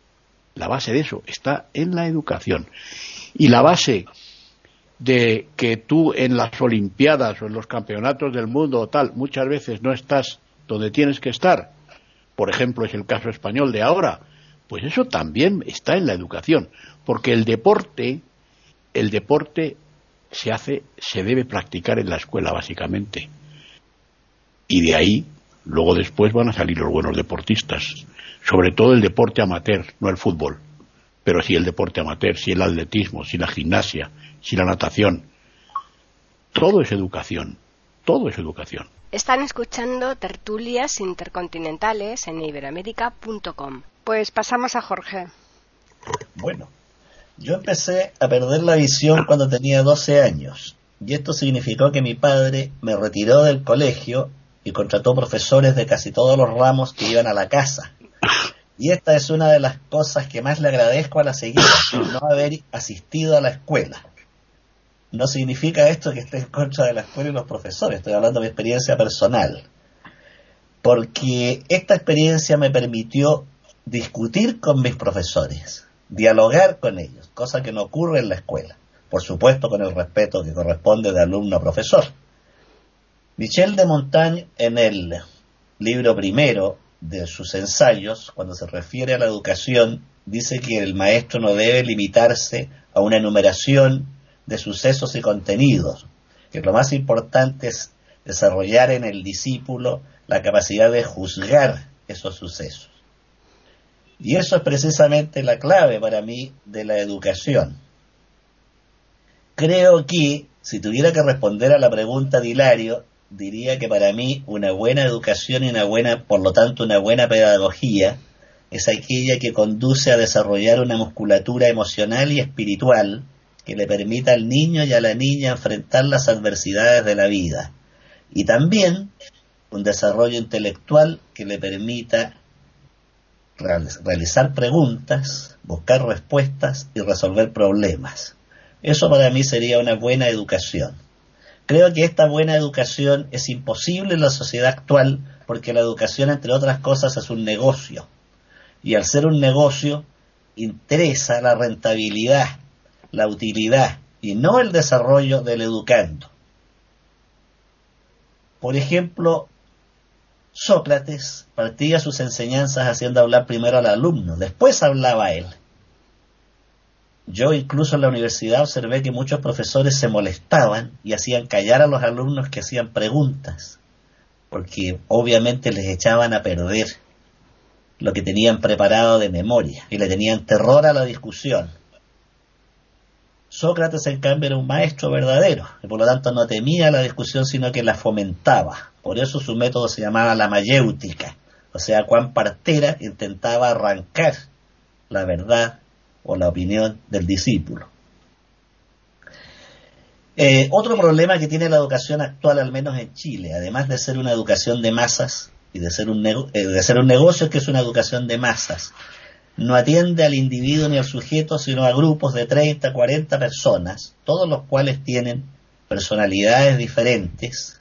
la base de eso está en la educación. Y la base de que tú en las Olimpiadas o en los campeonatos del mundo o tal, muchas veces no estás donde tienes que estar, por ejemplo es el caso español de ahora, pues eso también está en la educación, porque el deporte, el deporte se hace, se debe practicar en la escuela básicamente. Y de ahí, luego después van a salir los buenos deportistas, sobre todo el deporte amateur, no el fútbol, pero sí el deporte amateur, sí el atletismo, sí la gimnasia, sí la natación. Todo es educación, todo es educación. Están escuchando tertulias intercontinentales en iberamérica.com. Pues pasamos a Jorge. Bueno, yo empecé a perder la visión cuando tenía 12 años y esto significó que mi padre me retiró del colegio y contrató profesores de casi todos los ramos que iban a la casa. Y esta es una de las cosas que más le agradezco a la seguida, no haber asistido a la escuela no significa esto que esté en contra de la escuela y los profesores, estoy hablando de mi experiencia personal. Porque esta experiencia me permitió discutir con mis profesores, dialogar con ellos, cosa que no ocurre en la escuela, por supuesto con el respeto que corresponde de alumno a profesor. Michel de Montaigne en el libro primero de sus ensayos, cuando se refiere a la educación, dice que el maestro no debe limitarse a una enumeración de sucesos y contenidos, que lo más importante es desarrollar en el discípulo la capacidad de juzgar esos sucesos. Y eso es precisamente la clave para mí de la educación. Creo que, si tuviera que responder a la pregunta de Hilario, diría que para mí una buena educación y una buena, por lo tanto, una buena pedagogía es aquella que conduce a desarrollar una musculatura emocional y espiritual que le permita al niño y a la niña enfrentar las adversidades de la vida. Y también un desarrollo intelectual que le permita realizar preguntas, buscar respuestas y resolver problemas. Eso para mí sería una buena educación. Creo que esta buena educación es imposible en la sociedad actual porque la educación, entre otras cosas, es un negocio. Y al ser un negocio, interesa la rentabilidad la utilidad y no el desarrollo del educando. Por ejemplo, Sócrates partía sus enseñanzas haciendo hablar primero al alumno, después hablaba él. Yo incluso en la universidad observé que muchos profesores se molestaban y hacían callar a los alumnos que hacían preguntas, porque obviamente les echaban a perder lo que tenían preparado de memoria y le tenían terror a la discusión. Sócrates, en cambio, era un maestro verdadero y por lo tanto no temía la discusión, sino que la fomentaba. Por eso su método se llamaba la mayéutica, o sea, cuán partera intentaba arrancar la verdad o la opinión del discípulo. Eh, otro problema que tiene la educación actual, al menos en Chile, además de ser una educación de masas y de ser un, eh, de ser un negocio, es que es una educación de masas no atiende al individuo ni al sujeto, sino a grupos de 30, 40 personas, todos los cuales tienen personalidades diferentes,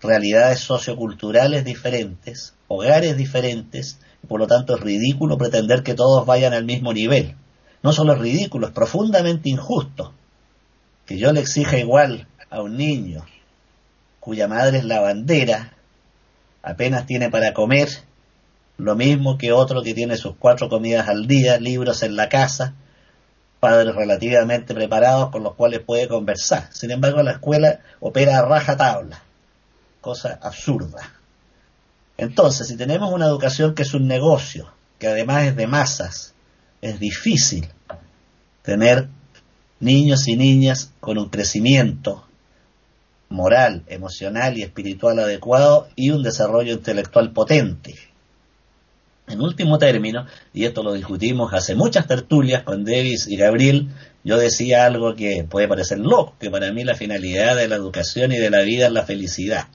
realidades socioculturales diferentes, hogares diferentes, y por lo tanto es ridículo pretender que todos vayan al mismo nivel. No solo es ridículo, es profundamente injusto que yo le exija igual a un niño cuya madre es la bandera, apenas tiene para comer lo mismo que otro que tiene sus cuatro comidas al día, libros en la casa, padres relativamente preparados con los cuales puede conversar. Sin embargo, la escuela opera a raja tabla. cosa absurda. Entonces, si tenemos una educación que es un negocio, que además es de masas, es difícil tener niños y niñas con un crecimiento moral, emocional y espiritual adecuado y un desarrollo intelectual potente. En último término, y esto lo discutimos hace muchas tertulias con Davis y Gabriel, yo decía algo que puede parecer loco, que para mí la finalidad de la educación y de la vida es la felicidad.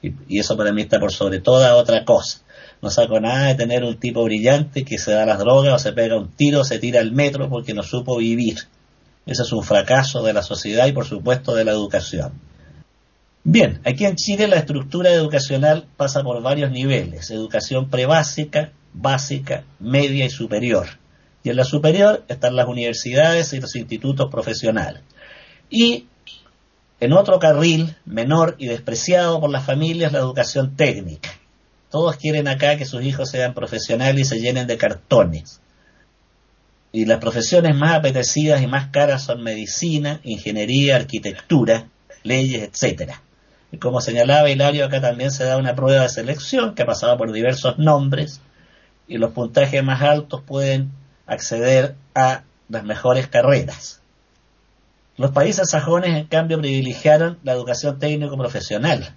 Y, eso para mí está por sobre toda otra cosa. No saco nada de tener un tipo brillante que se da las drogas o se pega un tiro o se tira al metro porque no supo vivir. Ese es un fracaso de la sociedad y por supuesto de la educación. Bien, aquí en Chile la estructura educacional pasa por varios niveles. Educación prebásica, básica, media y superior. Y en la superior están las universidades y los institutos profesionales. Y en otro carril menor y despreciado por las familias, la educación técnica. Todos quieren acá que sus hijos sean profesionales y se llenen de cartones. Y las profesiones más apetecidas y más caras son medicina, ingeniería, arquitectura, leyes, etcétera. Y como señalaba Hilario, acá también se da una prueba de selección que ha pasado por diversos nombres y los puntajes más altos pueden acceder a las mejores carreras. Los países sajones, en cambio, privilegiaron la educación técnico-profesional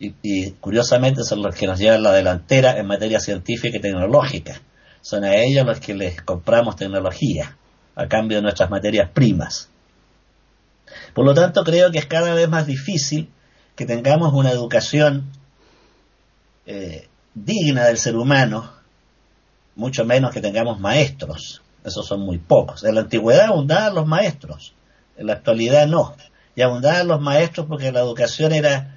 y, curiosamente son los que nos llevan la delantera en materia científica y tecnológica. Son a ellos los que les compramos tecnología a cambio de nuestras materias primas. Por lo tanto, creo que es cada vez más difícil que tengamos una educación eh, digna del ser humano, mucho menos que tengamos maestros. Esos son muy pocos. En la antigüedad abundaban los maestros en la actualidad no. Y abundaban los maestros porque la educación era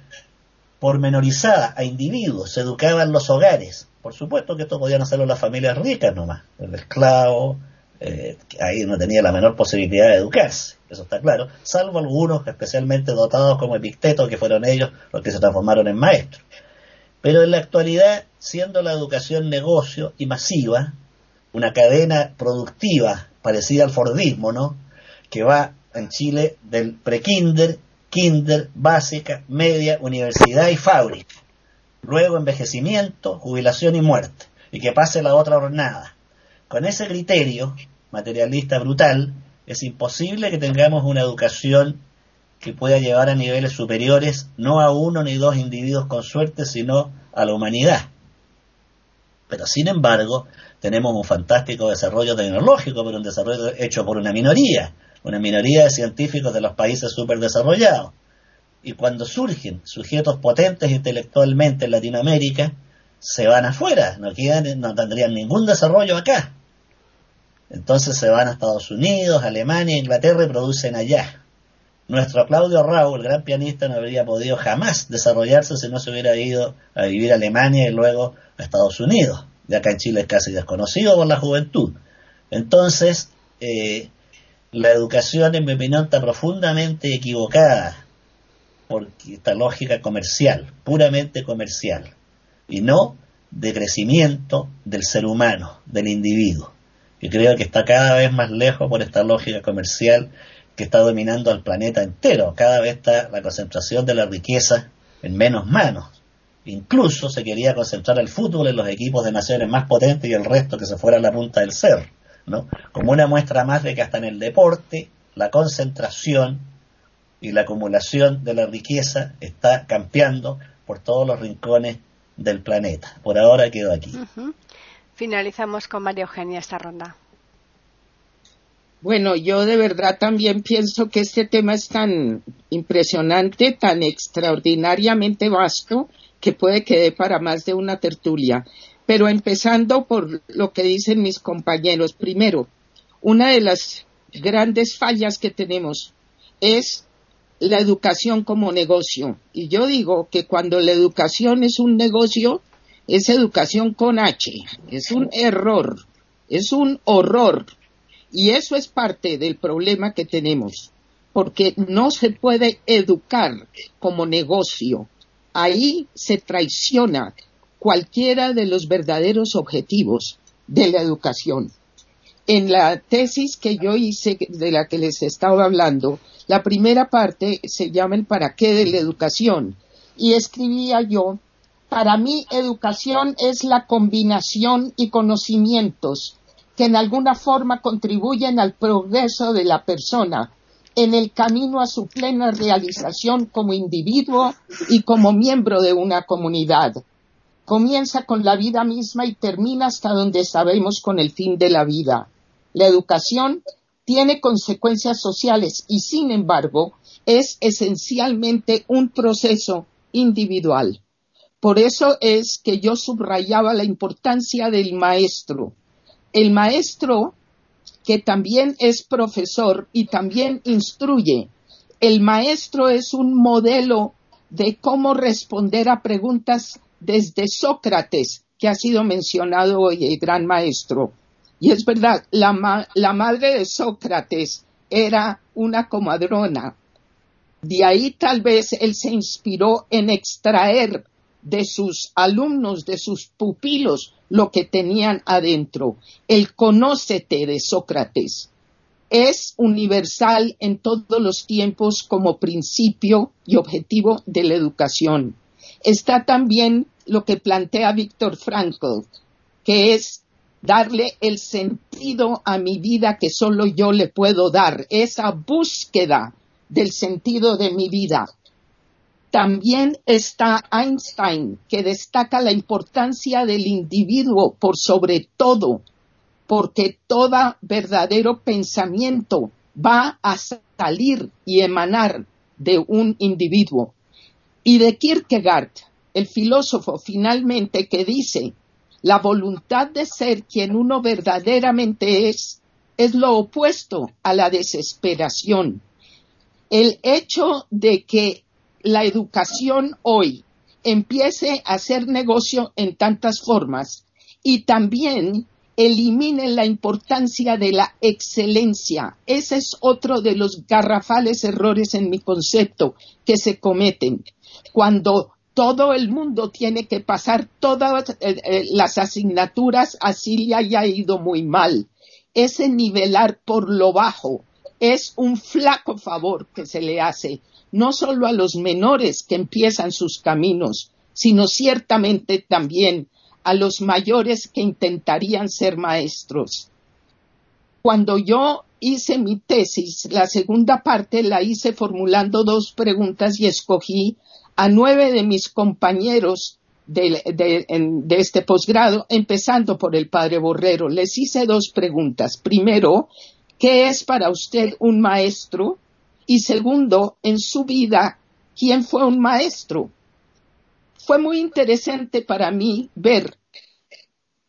pormenorizada a individuos, se educaban los hogares. Por supuesto que esto podían hacerlo las familias ricas nomás. El esclavo, eh, ahí no tenía la menor posibilidad de educarse, eso está claro, salvo algunos especialmente dotados como Epicteto, que fueron ellos los que se transformaron en maestros. Pero en la actualidad, siendo la educación negocio y masiva, una cadena productiva parecida al Fordismo, ¿no? Que va en Chile del prekinder, kinder, básica, media, universidad y fábrica. Luego envejecimiento, jubilación y muerte. Y que pase la otra jornada. Con ese criterio materialista brutal, es imposible que tengamos una educación que pueda llevar a niveles superiores no a uno ni dos individuos con suerte, sino a la humanidad. Pero sin embargo, tenemos un fantástico desarrollo tecnológico, pero un desarrollo hecho por una minoría, una minoría de científicos de los países superdesarrollados. Y cuando surgen sujetos potentes intelectualmente en Latinoamérica, se van afuera, no, no tendrían ningún desarrollo acá. Entonces se van a Estados Unidos, Alemania, Inglaterra y producen allá. Nuestro Claudio Raúl, gran pianista, no habría podido jamás desarrollarse si no se hubiera ido a vivir a Alemania y luego a Estados Unidos. De acá en Chile es casi desconocido por la juventud. Entonces, eh, la educación, en mi opinión, está profundamente equivocada por esta lógica comercial, puramente comercial, y no de crecimiento del ser humano, del individuo. Y creo que está cada vez más lejos por esta lógica comercial que está dominando al planeta entero. Cada vez está la concentración de la riqueza en menos manos. Incluso se quería concentrar el fútbol en los equipos de naciones más potentes y el resto que se fuera a la punta del cerro. ¿No? Como una muestra más de que hasta en el deporte la concentración y la acumulación de la riqueza está campeando por todos los rincones del planeta. Por ahora quedo aquí. Finalizamos con María Eugenia esta ronda. Bueno, yo de verdad también pienso que este tema es tan impresionante, tan extraordinariamente vasto, que puede que dé para más de una tertulia. Pero empezando por lo que dicen mis compañeros, primero, una de las grandes fallas que tenemos es la educación como negocio. Y yo digo que cuando la educación es un negocio, es educación con H. Es un error, es un horror. Y eso es parte del problema que tenemos, porque no se puede educar como negocio. Ahí se traiciona cualquiera de los verdaderos objetivos de la educación. En la tesis que yo hice, de la que les estaba hablando, la primera parte se llama el para qué de la educación y escribía yo, para mí educación es la combinación y conocimientos que en alguna forma contribuyen al progreso de la persona en el camino a su plena realización como individuo y como miembro de una comunidad. Comienza con la vida misma y termina hasta donde sabemos con el fin de la vida. La educación tiene consecuencias sociales y, sin embargo, es esencialmente un proceso individual. Por eso es que yo subrayaba la importancia del maestro. El maestro, que también es profesor y también instruye, el maestro es un modelo de cómo responder a preguntas desde Sócrates, que ha sido mencionado hoy, el gran maestro. Y es verdad, la, madre de Sócrates era una comadrona. De ahí tal vez él se inspiró en extraer de sus alumnos, de sus pupilos, lo que tenían adentro. El conócete de Sócrates es universal en todos los tiempos como principio y objetivo de la educación. Está también lo que plantea Víctor Frankl, que es darle el sentido a mi vida que solo yo le puedo dar, esa búsqueda del sentido de mi vida. También está Einstein, que destaca la importancia del individuo por sobre todo, porque todo verdadero pensamiento va a salir y emanar de un individuo. Y de Kierkegaard, el filósofo finalmente que dice, la voluntad de ser quien uno verdaderamente es es lo opuesto a la desesperación. El hecho de que la educación hoy empiece a hacer negocio en tantas formas y también elimine la importancia de la excelencia. Ese es otro de los garrafales errores en mi concepto que se cometen. Cuando todo el mundo tiene que pasar todas eh, eh, las asignaturas, así le haya ido muy mal. Ese nivelar por lo bajo es un flaco favor que se le hace, no solo a los menores que empiezan sus caminos, sino ciertamente también a los mayores que intentarían ser maestros. Cuando yo hice mi tesis, la segunda parte la hice formulando dos preguntas y escogí a nueve de mis compañeros de, este posgrado, empezando por el padre Borrero. Les hice dos preguntas. Primero, ¿qué es para usted un maestro? Y segundo, en su vida, ¿quién fue un maestro? Fue muy interesante para mí ver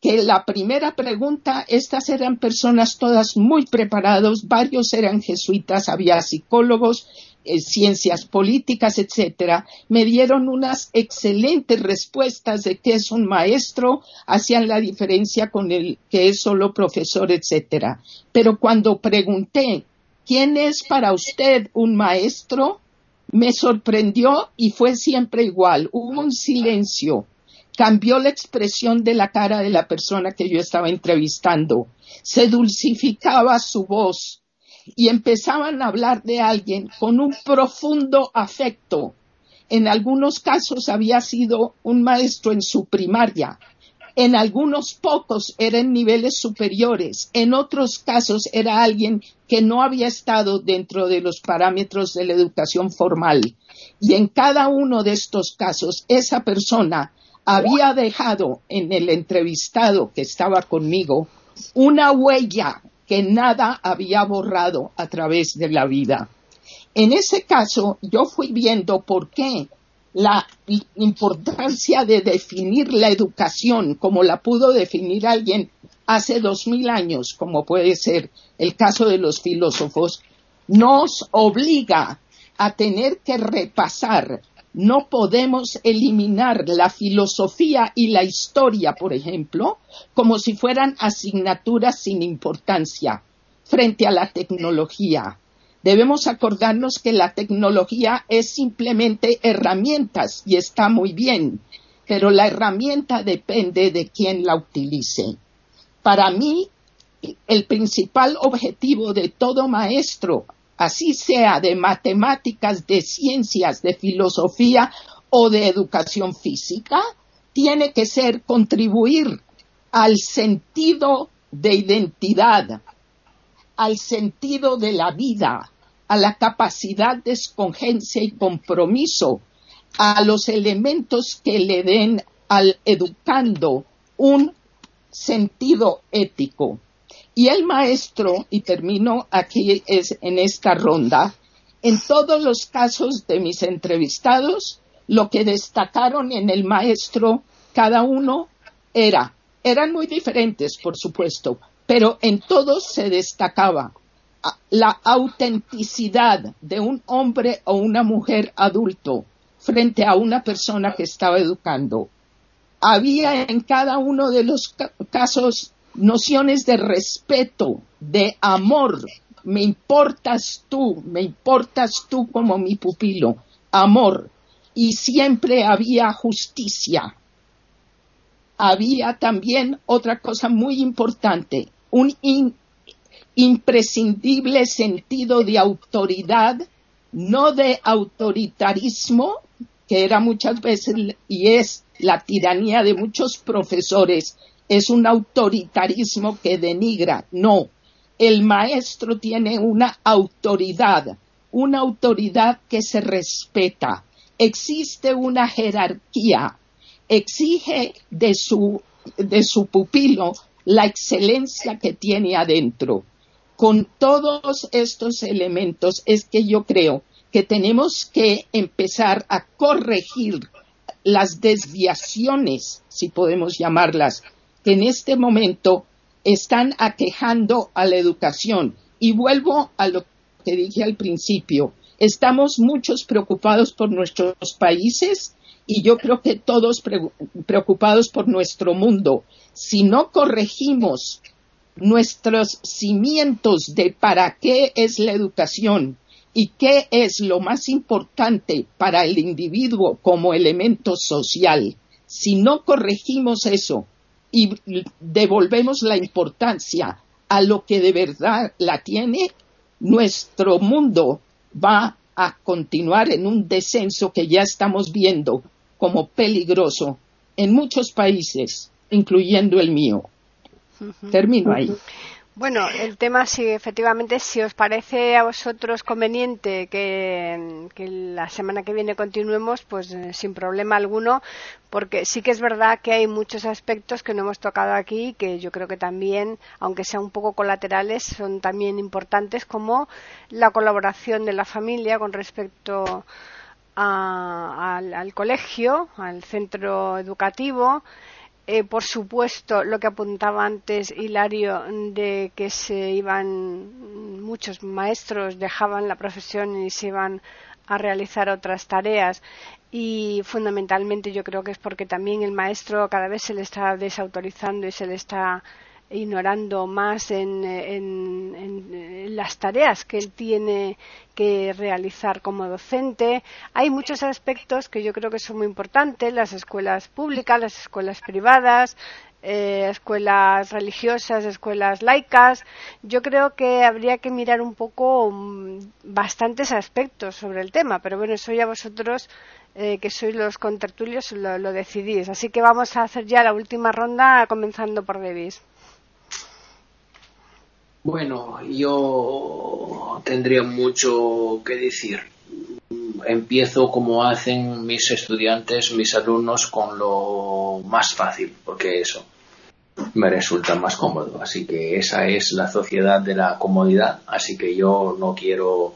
que la primera pregunta, estas eran personas todas muy preparados, varios eran jesuitas, había psicólogos, eh, ciencias políticas, etcétera, me dieron unas excelentes respuestas de qué es un maestro, hacían la diferencia con el que es solo profesor, etcétera. Pero cuando pregunté quién es para usted un maestro, me sorprendió y fue siempre igual. Hubo un silencio. Cambió la expresión de la cara de la persona que yo estaba entrevistando. Se dulcificaba su voz y empezaban a hablar de alguien con un profundo afecto. En algunos casos había sido un maestro en su primaria, en algunos pocos era en niveles superiores, en otros casos era alguien que no había estado dentro de los parámetros de la educación formal. Y en cada uno de estos casos, esa persona había dejado en el entrevistado que estaba conmigo una huella que nada había borrado a través de la vida. En ese caso, yo fui viendo por qué la importancia de definir la educación como la pudo definir alguien hace dos mil años, como puede ser el caso de los filósofos, nos obliga a tener que repasar. No podemos eliminar la filosofía y la historia, por ejemplo, como si fueran asignaturas sin importancia frente a la tecnología. Debemos acordarnos que la tecnología es simplemente herramientas y está muy bien, pero la herramienta depende de quién la utilice. Para mí, el principal objetivo de todo maestro, así sea de matemáticas, de ciencias, de filosofía o de educación física, tiene que ser contribuir al sentido de identidad, al sentido de la vida, a la capacidad de escongencia y compromiso, a los elementos que le den al educando un sentido ético. Y el maestro, y termino aquí es en esta ronda, en todos los casos de mis entrevistados, lo que destacaron en el maestro, cada uno era, eran muy diferentes, por supuesto, pero en todos se destacaba la autenticidad de un hombre o una mujer adulto frente a una persona que estaba educando. Había en cada uno de los casos nociones de respeto, de amor. Me importas tú, me importas tú como mi pupilo. Amor. Y siempre había justicia. Había también otra cosa muy importante, un imprescindible sentido de autoridad, no de autoritarismo, que era muchas veces y es la tiranía de muchos profesores, es un autoritarismo que denigra. No, el maestro tiene una autoridad, una autoridad que se respeta. Existe una jerarquía, exige de su, de su pupilo la excelencia que tiene adentro. Con todos estos elementos es que yo creo que tenemos que empezar a corregir las desviaciones, si podemos llamarlas, que en este momento están aquejando a la educación. Y vuelvo a lo que dije al principio. Estamos muchos preocupados por nuestros países y yo creo que todos preocupados por nuestro mundo. Si no corregimos nuestros cimientos de para qué es la educación y qué es lo más importante para el individuo como elemento social, si no corregimos eso y devolvemos la importancia a lo que de verdad la tiene, nuestro mundo va a continuar en un descenso que ya estamos viendo como peligroso en muchos países, incluyendo el mío. Termino ahí. Bueno, el tema sí, efectivamente, si os parece a vosotros conveniente que, la semana que viene continuemos, pues eh, sin problema alguno, porque sí que es verdad que hay muchos aspectos que no hemos tocado aquí que yo creo que también, aunque sean un poco colaterales, son también importantes, como la colaboración de la familia con respecto al colegio, al centro educativo, eh, por supuesto, lo que apuntaba antes Hilario, de que se iban, muchos maestros dejaban la profesión y se iban a realizar otras tareas. Y fundamentalmente yo creo que es porque también el maestro cada vez se le está desautorizando y se le está ignorando más en, las tareas que él tiene que realizar como docente. Hay muchos aspectos que yo creo que son muy importantes, las escuelas públicas, las escuelas privadas, eh, escuelas religiosas, escuelas laicas. Yo creo que habría que mirar un poco mm, bastantes aspectos sobre el tema, pero bueno, eso ya vosotros eh, que sois los contertulios lo, lo, decidís. Así que vamos a hacer ya la última ronda, comenzando por Davis. Bueno, yo tendría mucho que decir. Empiezo como hacen mis estudiantes, mis alumnos, con lo más fácil, porque eso me resulta más cómodo. Así que esa es la sociedad de la comodidad. Así que yo no quiero,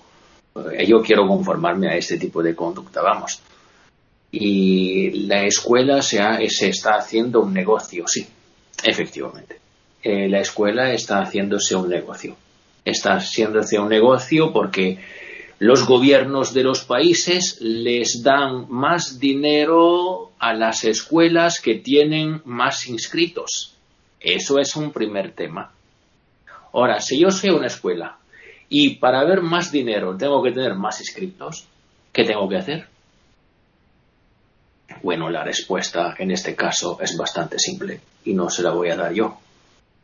eh, yo quiero conformarme a este tipo de conducta, vamos. Y la escuela se, se está haciendo un negocio, sí, efectivamente eh, la escuela está haciéndose un negocio. Está haciéndose un negocio porque los gobiernos de los países les dan más dinero a las escuelas que tienen más inscritos. Eso es un primer tema. Ahora, si yo soy una escuela y para ver más dinero tengo que tener más inscritos, ¿qué tengo que hacer? Bueno, la respuesta en este caso es bastante simple y no se la voy a dar yo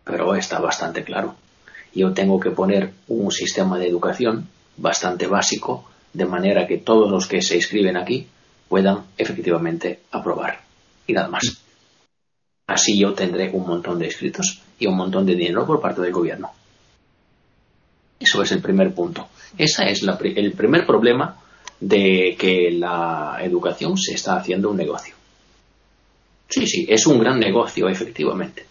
pero está bastante claro. Yo tengo que poner un sistema de educación bastante básico, de manera que todos los que se inscriben aquí puedan efectivamente aprobar. Y nada más. Así yo tendré un montón de escritos y un montón de dinero por parte del gobierno. Eso es el primer punto. Ese es el primer problema de que la educación se está haciendo un negocio. Sí, sí, es un gran negocio, efectivamente.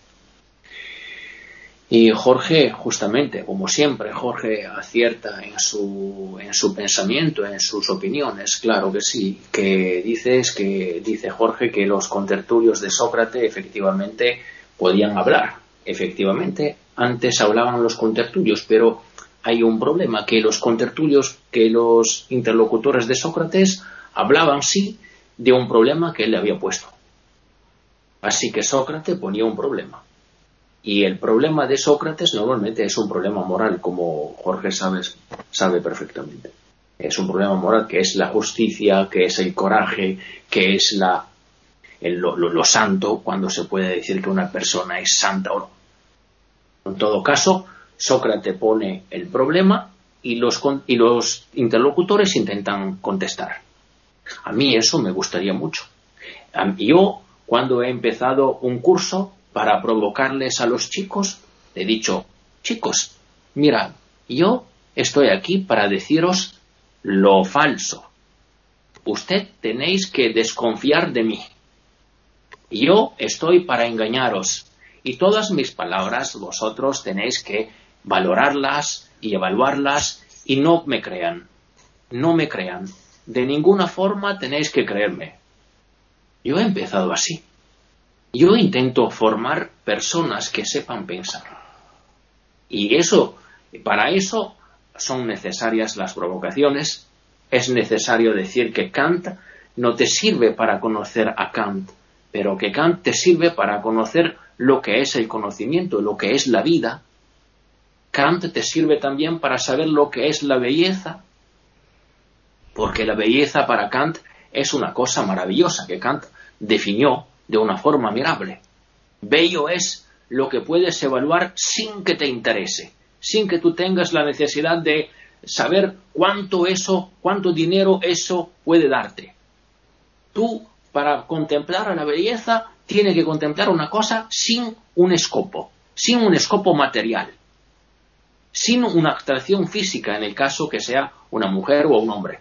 Y Jorge, justamente, como siempre, Jorge acierta en su, en su pensamiento, en sus opiniones, claro que sí, que dices que dice Jorge que los contertulios de Sócrates efectivamente podían hablar. Efectivamente, antes hablaban los contertulios, pero hay un problema, que los contertulios, que los interlocutores de Sócrates hablaban sí de un problema que él le había puesto. Así que Sócrates ponía un problema. Y el problema de Sócrates normalmente es un problema moral, como Jorge sabes, sabe perfectamente. Es un problema moral que es la justicia, que es el coraje, que es la, lo santo, cuando se puede decir que una persona es santa o no. En todo caso, Sócrates pone el problema y los, y los interlocutores intentan contestar. A mí eso me gustaría mucho. Yo, cuando he empezado un curso para provocarles a los chicos, he dicho, chicos, mira, yo estoy aquí para deciros lo falso. Usted tenéis que desconfiar de mí. Yo estoy para engañaros y todas mis palabras vosotros tenéis que valorarlas y evaluarlas y no me crean. No me crean. De ninguna forma tenéis que creerme. Yo he empezado así. Yo intento formar personas que sepan pensar. Y eso, para eso son necesarias las provocaciones. Es necesario decir que Kant no te sirve para conocer a Kant, pero que Kant te sirve para conocer lo que es el conocimiento, lo que es la vida, Kant te sirve también para saber lo que es la belleza, porque la belleza para Kant es una cosa maravillosa que Kant definió de una forma admirable. Bello es lo que puedes evaluar sin que te interese, sin que tú tengas la necesidad de saber cuánto eso, cuánto dinero eso puede darte. Tú, para contemplar a la belleza, tienes que contemplar una cosa sin un escopo, sin un escopo material sin una atracción física en el caso que sea una mujer o un hombre.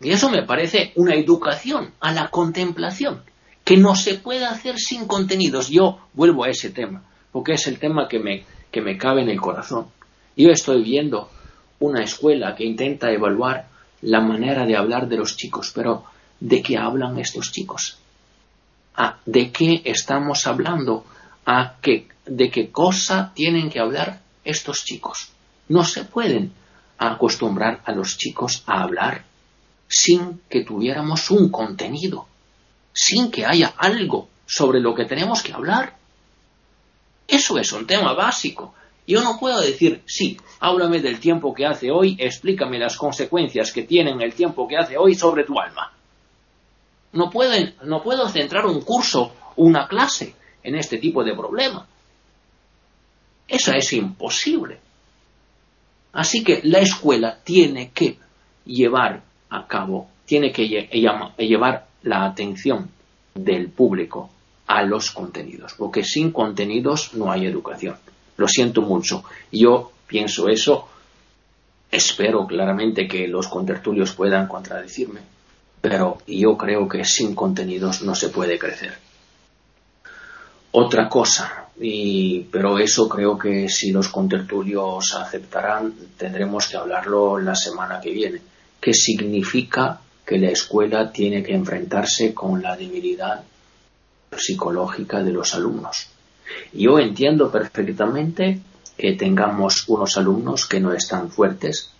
Y eso me parece una educación a la contemplación, que no se puede hacer sin contenidos. Yo vuelvo a ese tema, porque es el tema que me, que me cabe en el corazón. Yo estoy viendo una escuela que intenta evaluar la manera de hablar de los chicos, pero ¿de qué hablan estos chicos? ¿A ¿De qué estamos hablando? ¿A qué, ¿De qué cosa tienen que hablar? estos chicos. No se pueden acostumbrar a los chicos a hablar sin que tuviéramos un contenido, sin que haya algo sobre lo que tenemos que hablar. Eso es un tema básico. Yo no puedo decir, sí, háblame del tiempo que hace hoy, explícame las consecuencias que tiene el tiempo que hace hoy sobre tu alma. No, pueden, no puedo centrar un curso, una clase en este tipo de problema. Eso es imposible. Así que la escuela tiene que llevar a cabo, tiene que llevar la atención del público a los contenidos, porque sin contenidos no hay educación. Lo siento mucho. Yo pienso eso. Espero claramente que los contertulios puedan contradecirme, pero yo creo que sin contenidos no se puede crecer. Otra cosa, y, pero eso creo que si los contertulios aceptarán, tendremos que hablarlo la semana que viene. ¿Qué significa que la escuela tiene que enfrentarse con la debilidad psicológica de los alumnos? Yo entiendo perfectamente que tengamos unos alumnos que no están fuertes,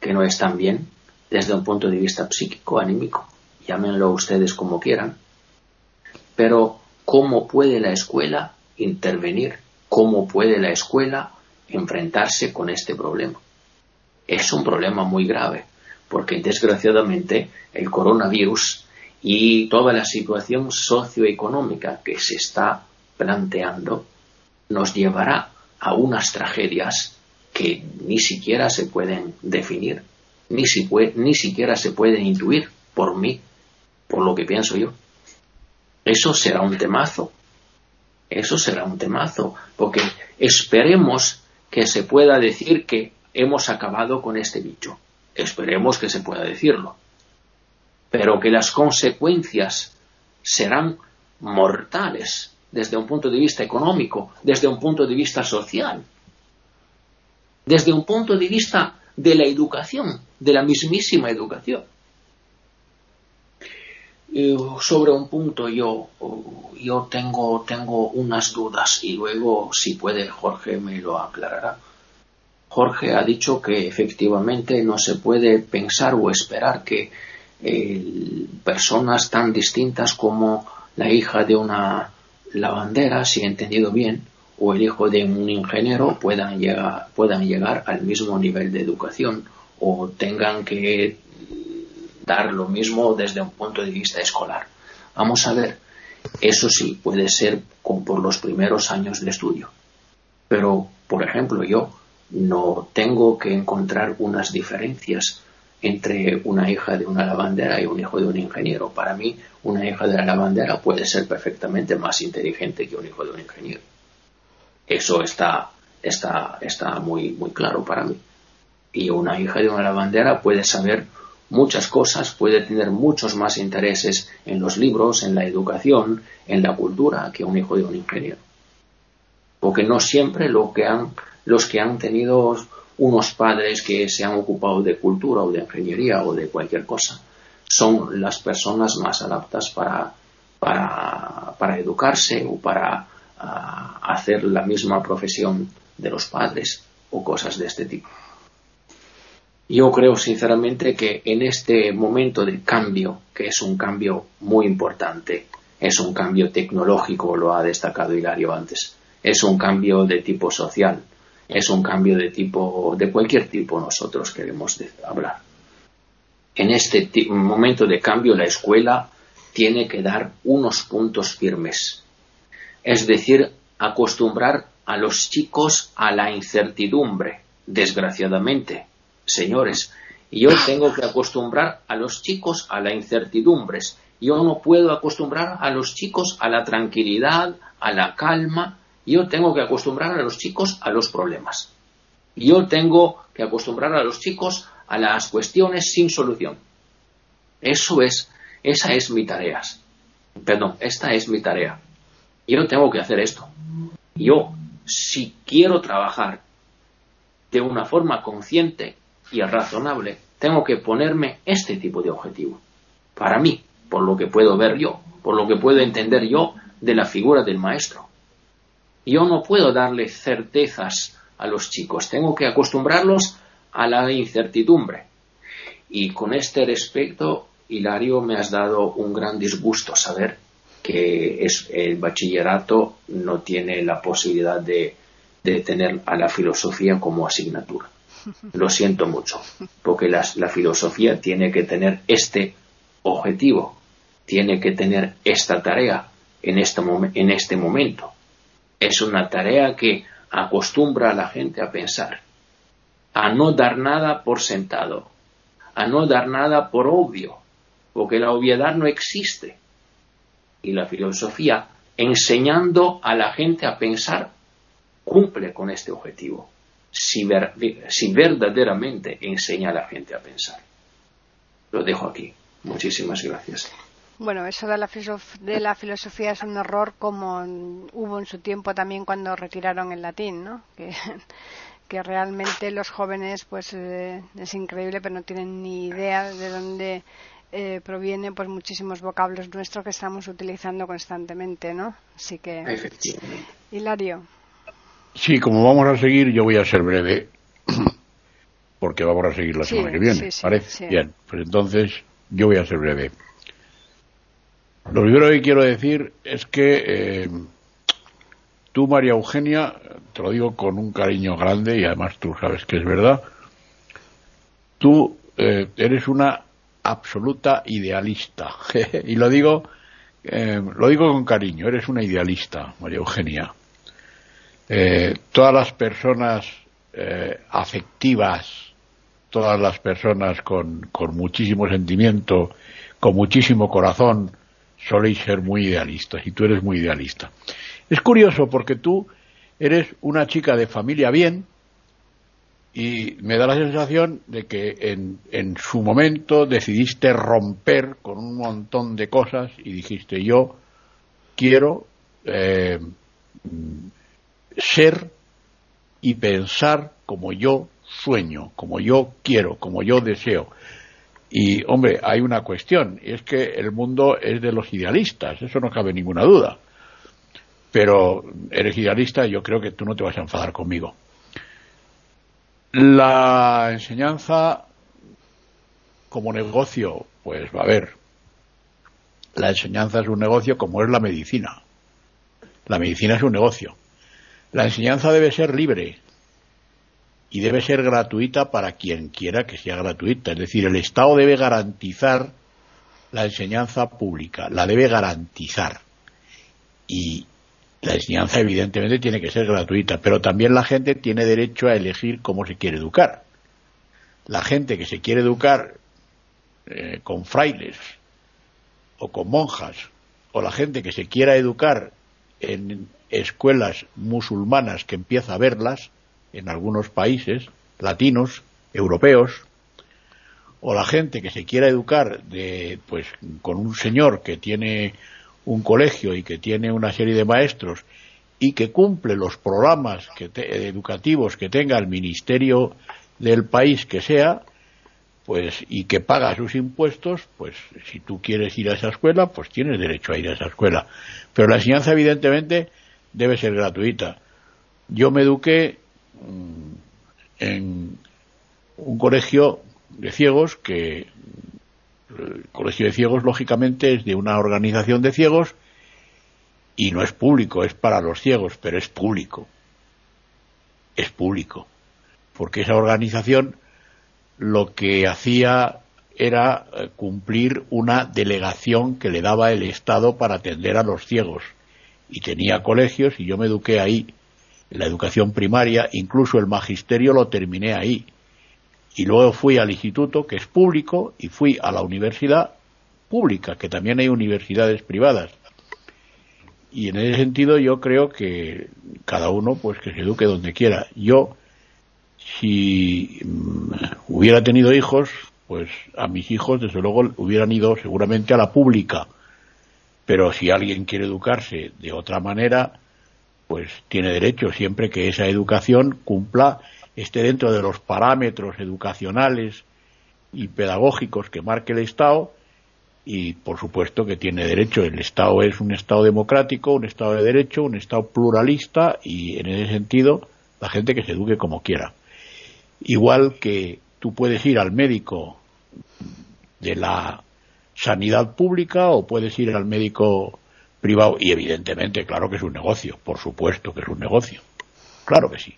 que no están bien desde un punto de vista psíquico, anímico, llámenlo ustedes como quieran, pero ¿Cómo puede la escuela intervenir? ¿Cómo puede la escuela enfrentarse con este problema? Es un problema muy grave, porque desgraciadamente el coronavirus y toda la situación socioeconómica que se está planteando nos llevará a unas tragedias que ni siquiera se pueden definir, ni, ni siquiera se pueden intuir. por mí, por lo que pienso yo. Eso será un temazo. Eso será un temazo, porque esperemos que se pueda decir que hemos acabado con este bicho. Esperemos que se pueda decirlo. Pero que las consecuencias serán mortales desde un punto de vista económico, desde un punto de vista social, desde un punto de vista de la educación, de la mismísima educación. sobre un punto yo, yo tengo, tengo unas dudas y luego, si puede, Jorge me lo aclarará. Jorge ha dicho que efectivamente no se puede pensar o esperar que eh, personas tan distintas como la hija de una lavandera, si he entendido bien, o el hijo de un ingeniero puedan llegar, puedan llegar al mismo nivel de educación o tengan que dar lo mismo desde un punto de vista escolar. Vamos a ver, eso sí puede ser por los primeros años de estudio. Pero, por ejemplo, yo no tengo que encontrar unas diferencias entre una hija de una lavandera y un hijo de un ingeniero. Para mí, una hija de la lavandera puede ser perfectamente más inteligente que un hijo de un ingeniero. Eso está, está, está muy, muy claro para mí. Y una hija de una lavandera puede saber muchas cosas, puede tener muchos más intereses en los libros, en la educación, en la cultura, que un hijo de un ingeniero. Porque no siempre lo que han, los que han tenido unos padres que se han ocupado de cultura o de ingeniería o de cualquier cosa son las personas más adaptas para, para, para educarse o para ah, hacer la misma profesión de los padres o cosas de este tipo. Yo creo sinceramente que en este momento de cambio, que es un cambio muy importante, es un cambio tecnológico, lo ha destacado Hilario antes, es un cambio de tipo social, es un cambio de tipo, de cualquier tipo nosotros queremos hablar. En este momento de cambio la escuela tiene que dar unos puntos firmes. Es decir, acostumbrar a los chicos a la incertidumbre, desgraciadamente. Señores, yo tengo que acostumbrar a los chicos a la incertidumbre. Yo no puedo acostumbrar a los chicos a la tranquilidad, a la calma, yo tengo que acostumbrar a los chicos a los problemas. Yo tengo que acostumbrar a los chicos a las cuestiones sin solución. Eso es, esa es mi tarea. Perdón, esta es mi tarea. Yo tengo que hacer esto. Yo, si quiero trabajar de una forma consciente y razonable, tengo que ponerme este tipo de objetivo. Para mí, por lo que puedo ver yo, por lo que puedo entender yo de la figura del maestro. Yo no puedo darle certezas a los chicos, tengo que acostumbrarlos a la incertidumbre. Y con este respecto, Hilario, me has dado un gran disgusto saber que el bachillerato no tiene la posibilidad de, tener a la filosofía como asignatura. Lo siento mucho, porque la, la filosofía tiene que tener este objetivo, tiene que tener esta tarea en este, en este momento es una tarea que acostumbra a la gente a pensar, a no dar nada por sentado, a no dar nada por obvio, porque la obviedad no existe. Y la filosofía, enseñando a la gente a pensar, cumple con este objetivo, si, si verdaderamente enseña a la gente a pensar. Lo dejo aquí. Muchísimas gracias. Bueno, eso de la, de la filosofía es un error como hubo en su tiempo también cuando retiraron el latín, ¿no? Que, realmente los jóvenes, pues eh, es increíble, pero no tienen ni idea de dónde eh, provienen pues muchísimos vocablos nuestros que estamos utilizando constantemente, ¿no? Así que, Hilario. Sí, como vamos a seguir, yo voy a ser breve, porque vamos a seguir la semana que viene, ¿parece? Bien, pues entonces yo voy a ser breve. Lo primero que quiero decir es que eh, tú, María Eugenia, te lo digo con un cariño grande y además tú sabes que es verdad, tú eh, eres una absoluta idealista. y lo digo, eh, lo digo con cariño, eres una idealista, María Eugenia. todas las personas afectivas, todas las personas con, con muchísimo sentimiento, con muchísimo corazón soléis ser muy idealistas y tú eres muy idealista. Es curioso porque tú eres una chica de familia bien y me da la sensación de que en, su momento decidiste romper con un montón de cosas y dijiste yo quiero eh, ser y pensar como yo sueño, como yo quiero, como yo deseo. Y, hombre, hay una cuestión, y es que el mundo es de los idealistas, eso no cabe ninguna duda. Pero eres idealista yo creo que tú no te vas a enfadar conmigo. La enseñanza como negocio, pues va a ver. La enseñanza es un negocio como es la medicina. La medicina es un negocio. La enseñanza debe ser libre, y debe ser gratuita para quien quiera que sea gratuita. Es decir, el Estado debe garantizar la enseñanza pública, la debe garantizar. Y la enseñanza evidentemente tiene que ser gratuita, pero también la gente tiene derecho a elegir cómo se quiere educar. La gente que se quiere educar eh, con frailes o con monjas, o la gente que se quiera educar en escuelas musulmanas que empieza a verlas, en algunos países latinos, europeos, o la gente que se quiera educar de, pues, con un señor que tiene un colegio y que tiene una serie de maestros y que cumple los programas educativos que tenga el ministerio del país que sea, pues y que paga sus impuestos, pues si tú quieres ir a esa escuela, pues tienes derecho a ir a esa escuela. Pero la enseñanza evidentemente debe ser gratuita. Yo me eduqué en un colegio de ciegos que el colegio de ciegos lógicamente es de una organización de ciegos y no es público, es para los ciegos, pero es público. Es público. Porque esa organización lo que hacía era eh, cumplir una delegación que le daba el Estado para atender a los ciegos. Y tenía colegios y yo me eduqué ahí la educación primaria, incluso el magisterio lo terminé ahí. Y luego fui al instituto, que es público, y fui a la universidad pública, que también hay universidades privadas. Y en ese sentido yo creo que cada uno pues que se eduque donde quiera. Yo, si mm, hubiera tenido hijos, pues a mis hijos desde luego hubieran ido seguramente a la pública. Pero si alguien quiere educarse de otra manera, pues tiene derecho siempre que esa educación cumpla, esté dentro de los parámetros educacionales y pedagógicos que marque el Estado y por supuesto que tiene derecho. El Estado es un Estado democrático, un Estado de derecho, un Estado pluralista y en ese sentido la gente que se eduque como quiera. Igual que tú puedes ir al médico de la sanidad pública o puedes ir al médico privado y evidentemente, claro que es un negocio, por supuesto que es un negocio, claro que sí.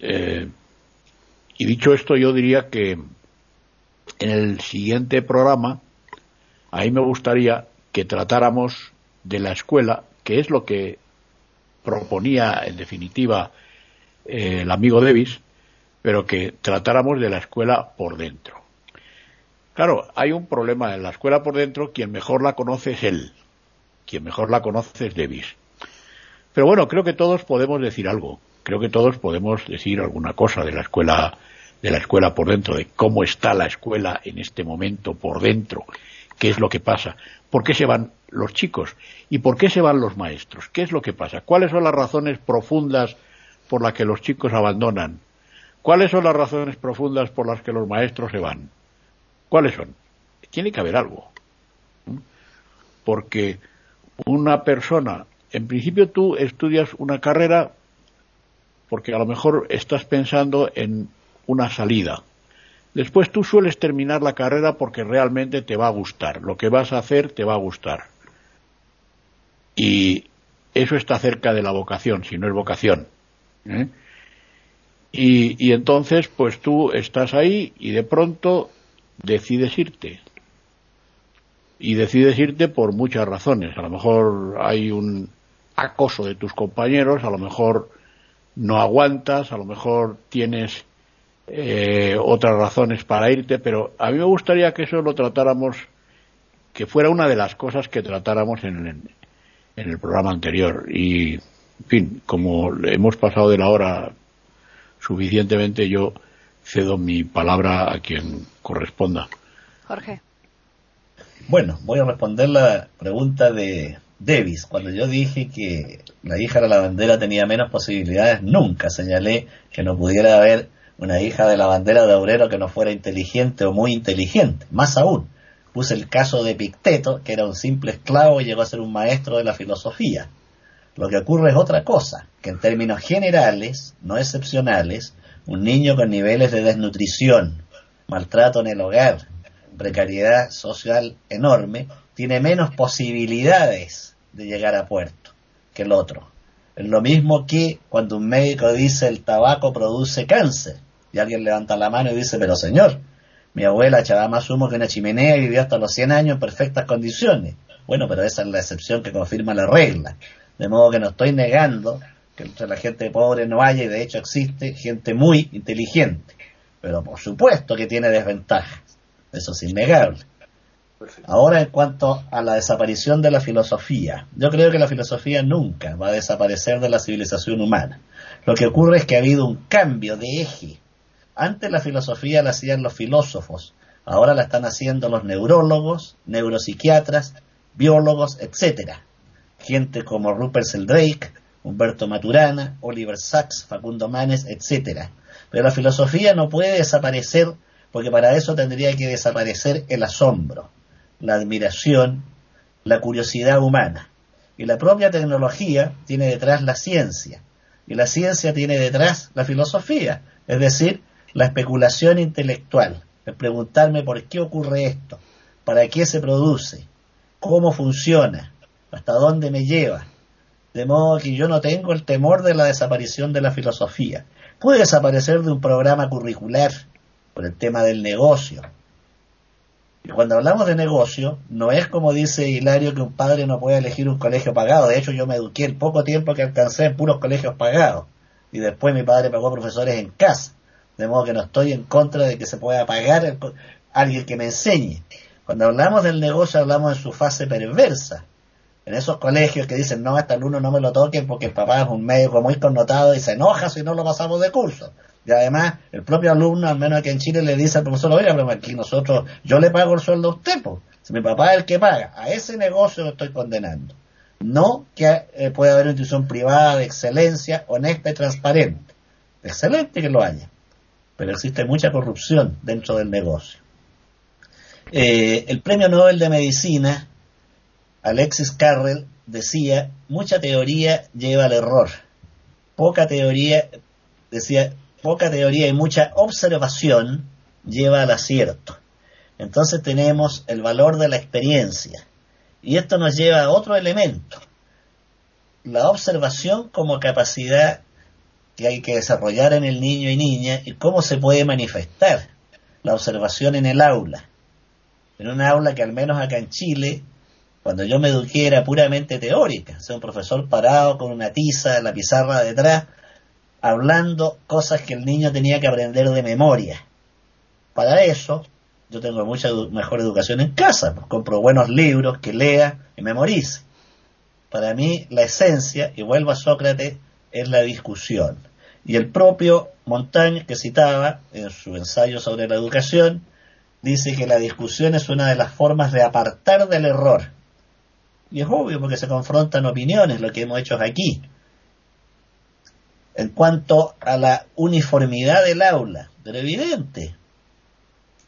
Eh, y dicho esto, yo diría que en el siguiente programa, ahí me gustaría que tratáramos de la escuela, que es lo que proponía en definitiva eh, el amigo Davis, pero que tratáramos de la escuela por dentro. Claro, hay un problema en la escuela por dentro, quien mejor la conoce es él, quien mejor la conoce es Davis. Pero bueno, creo que todos podemos decir algo. Creo que todos podemos decir alguna cosa de la escuela, de la escuela por dentro, de cómo está la escuela en este momento por dentro, qué es lo que pasa, por qué se van los chicos y por qué se van los maestros, qué es lo que pasa, cuáles son las razones profundas por las que los chicos abandonan, cuáles son las razones profundas por las que los maestros se van, cuáles son. Tiene que haber algo. Porque una persona, en principio tú estudias una carrera porque a lo mejor estás pensando en una salida. Después tú sueles terminar la carrera porque realmente te va a gustar, lo que vas a hacer te va a gustar. Y eso está cerca de la vocación, si no es vocación. ¿eh? Y, y entonces, pues tú estás ahí y de pronto decides irte y decides irte por muchas razones. A lo mejor hay un acoso de tus compañeros, a lo mejor no aguantas, a lo mejor tienes eh, otras razones para irte, pero a mí me gustaría que eso lo tratáramos que fuera una de las cosas que tratáramos en, en, el programa anterior. Y, en fin, como hemos pasado de la hora suficientemente, yo cedo mi palabra a quien corresponda. Jorge. Bueno, voy a responder la pregunta de Davis. Cuando yo dije que la hija de la bandera tenía menos posibilidades, nunca señalé que no pudiera haber una hija de la bandera de obrero que no fuera inteligente o muy inteligente. Más aún, puse el caso de Picteto, que era un simple esclavo y llegó a ser un maestro de la filosofía. Lo que ocurre es otra cosa, que en términos generales, no excepcionales, un niño con niveles de desnutrición, maltrato en el hogar, precariedad social enorme, tiene menos posibilidades de llegar a puerto que el otro. Es lo mismo que cuando un médico dice el tabaco produce cáncer y alguien levanta la mano y dice, pero señor, mi abuela echaba más humo que una chimenea y vivió hasta los 100 años en perfectas condiciones. Bueno, pero esa es la excepción que confirma la regla. De modo que no estoy negando que entre la gente pobre no haya, y de hecho existe gente muy inteligente. Pero por supuesto que tiene desventajas. Eso es innegable. Ahora en cuanto a la desaparición de la filosofía, yo creo que la filosofía nunca va a desaparecer de la civilización humana. Lo que ocurre es que ha habido un cambio de eje antes la filosofía la hacían los filósofos, ahora la están haciendo los neurólogos, neuropsiquiatras, biólogos, etc. Gente como Rupert Sheldrake, Humberto Maturana, Oliver Sacks, Facundo Manes, etc. Pero la filosofía no puede desaparecer porque para eso tendría que desaparecer el asombro, la admiración, la curiosidad humana. Y la propia tecnología tiene detrás la ciencia, y la ciencia tiene detrás la filosofía, es decir, la especulación intelectual, el preguntarme por qué ocurre esto, para qué se produce, cómo funciona, hasta dónde me lleva. De modo que yo no tengo el temor de la desaparición de la filosofía. Puede desaparecer de un programa curricular por el tema del negocio. Y cuando hablamos de negocio, no es como dice Hilario que un padre no puede elegir un colegio pagado. De hecho, yo me eduqué el poco tiempo que alcancé en puros colegios pagados. Y después mi padre pagó profesores en casa. De modo que no estoy en contra de que se pueda pagar alguien que me enseñe. Cuando hablamos del negocio hablamos de su fase perversa. En esos colegios que dicen, no, hasta el uno no me lo toquen porque el papá es un médico muy connotado y se enoja si no lo pasamos de curso. Y además, el propio alumno, al menos aquí en Chile, le dice al profesor, oiga, pero aquí nosotros, yo le pago el sueldo a usted, pues. Si mi papá es el que paga, a ese negocio lo estoy condenando. No que eh, pueda haber una institución privada de excelencia, honesta y transparente. Excelente que lo haya pero existe mucha corrupción dentro del negocio. Eh, el premio Nobel de Medicina, Alexis Carrel, decía, mucha teoría lleva al error. Poca teoría, decía, poca teoría y mucha observación lleva al acierto. Entonces tenemos el valor de la experiencia. Y esto nos lleva a otro elemento, la observación como capacidad que hay que desarrollar en el niño y niña y cómo se puede manifestar la observación en el aula. En un aula que al menos acá en Chile, cuando yo me eduqué era puramente teórica, o un profesor parado con una tiza la pizarra detrás, hablando cosas que el niño tenía que aprender de memoria. Para eso, yo tengo mucha mejor educación en casa, pues compro buenos libros que lea y memorice. Para mí, la esencia, y vuelvo a Sócrates, es la discusión. Y el propio Montaigne, que citaba en su ensayo sobre la educación, dice que la discusión es una de las formas de apartar del error. Y es obvio porque se confrontan opiniones, lo que hemos hecho aquí. En cuanto a la uniformidad del aula, pero evidente,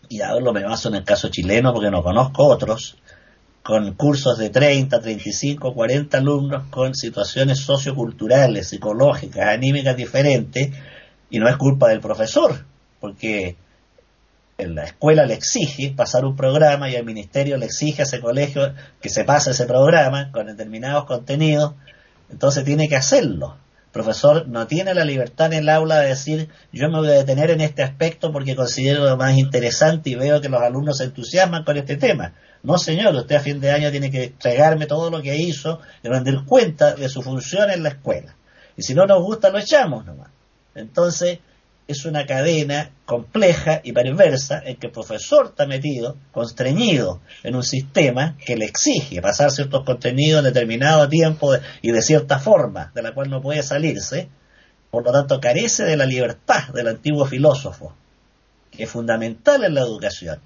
y hablo me baso en el caso chileno porque no conozco otros, con cursos de 30, 35, 40 alumnos con situaciones socioculturales, psicológicas, anímicas diferentes, y no es culpa del profesor, porque en la escuela le exige pasar un programa y el ministerio le exige a ese colegio que se pase ese programa con determinados contenidos, entonces tiene que hacerlo. Profesor no tiene la libertad en el aula de decir yo me voy a detener en este aspecto porque considero lo más interesante y veo que los alumnos se entusiasman con este tema. No, señor, usted a fin de año tiene que entregarme todo lo que hizo y rendir cuenta de su función en la escuela. Y si no nos gusta, lo echamos nomás. Entonces, es una cadena compleja y perversa en que el profesor está metido, constreñido en un sistema que le exige pasar ciertos contenidos en determinado tiempo y de cierta forma, de la cual no puede salirse, por lo tanto carece de la libertad del antiguo filósofo, que es fundamental en la educación.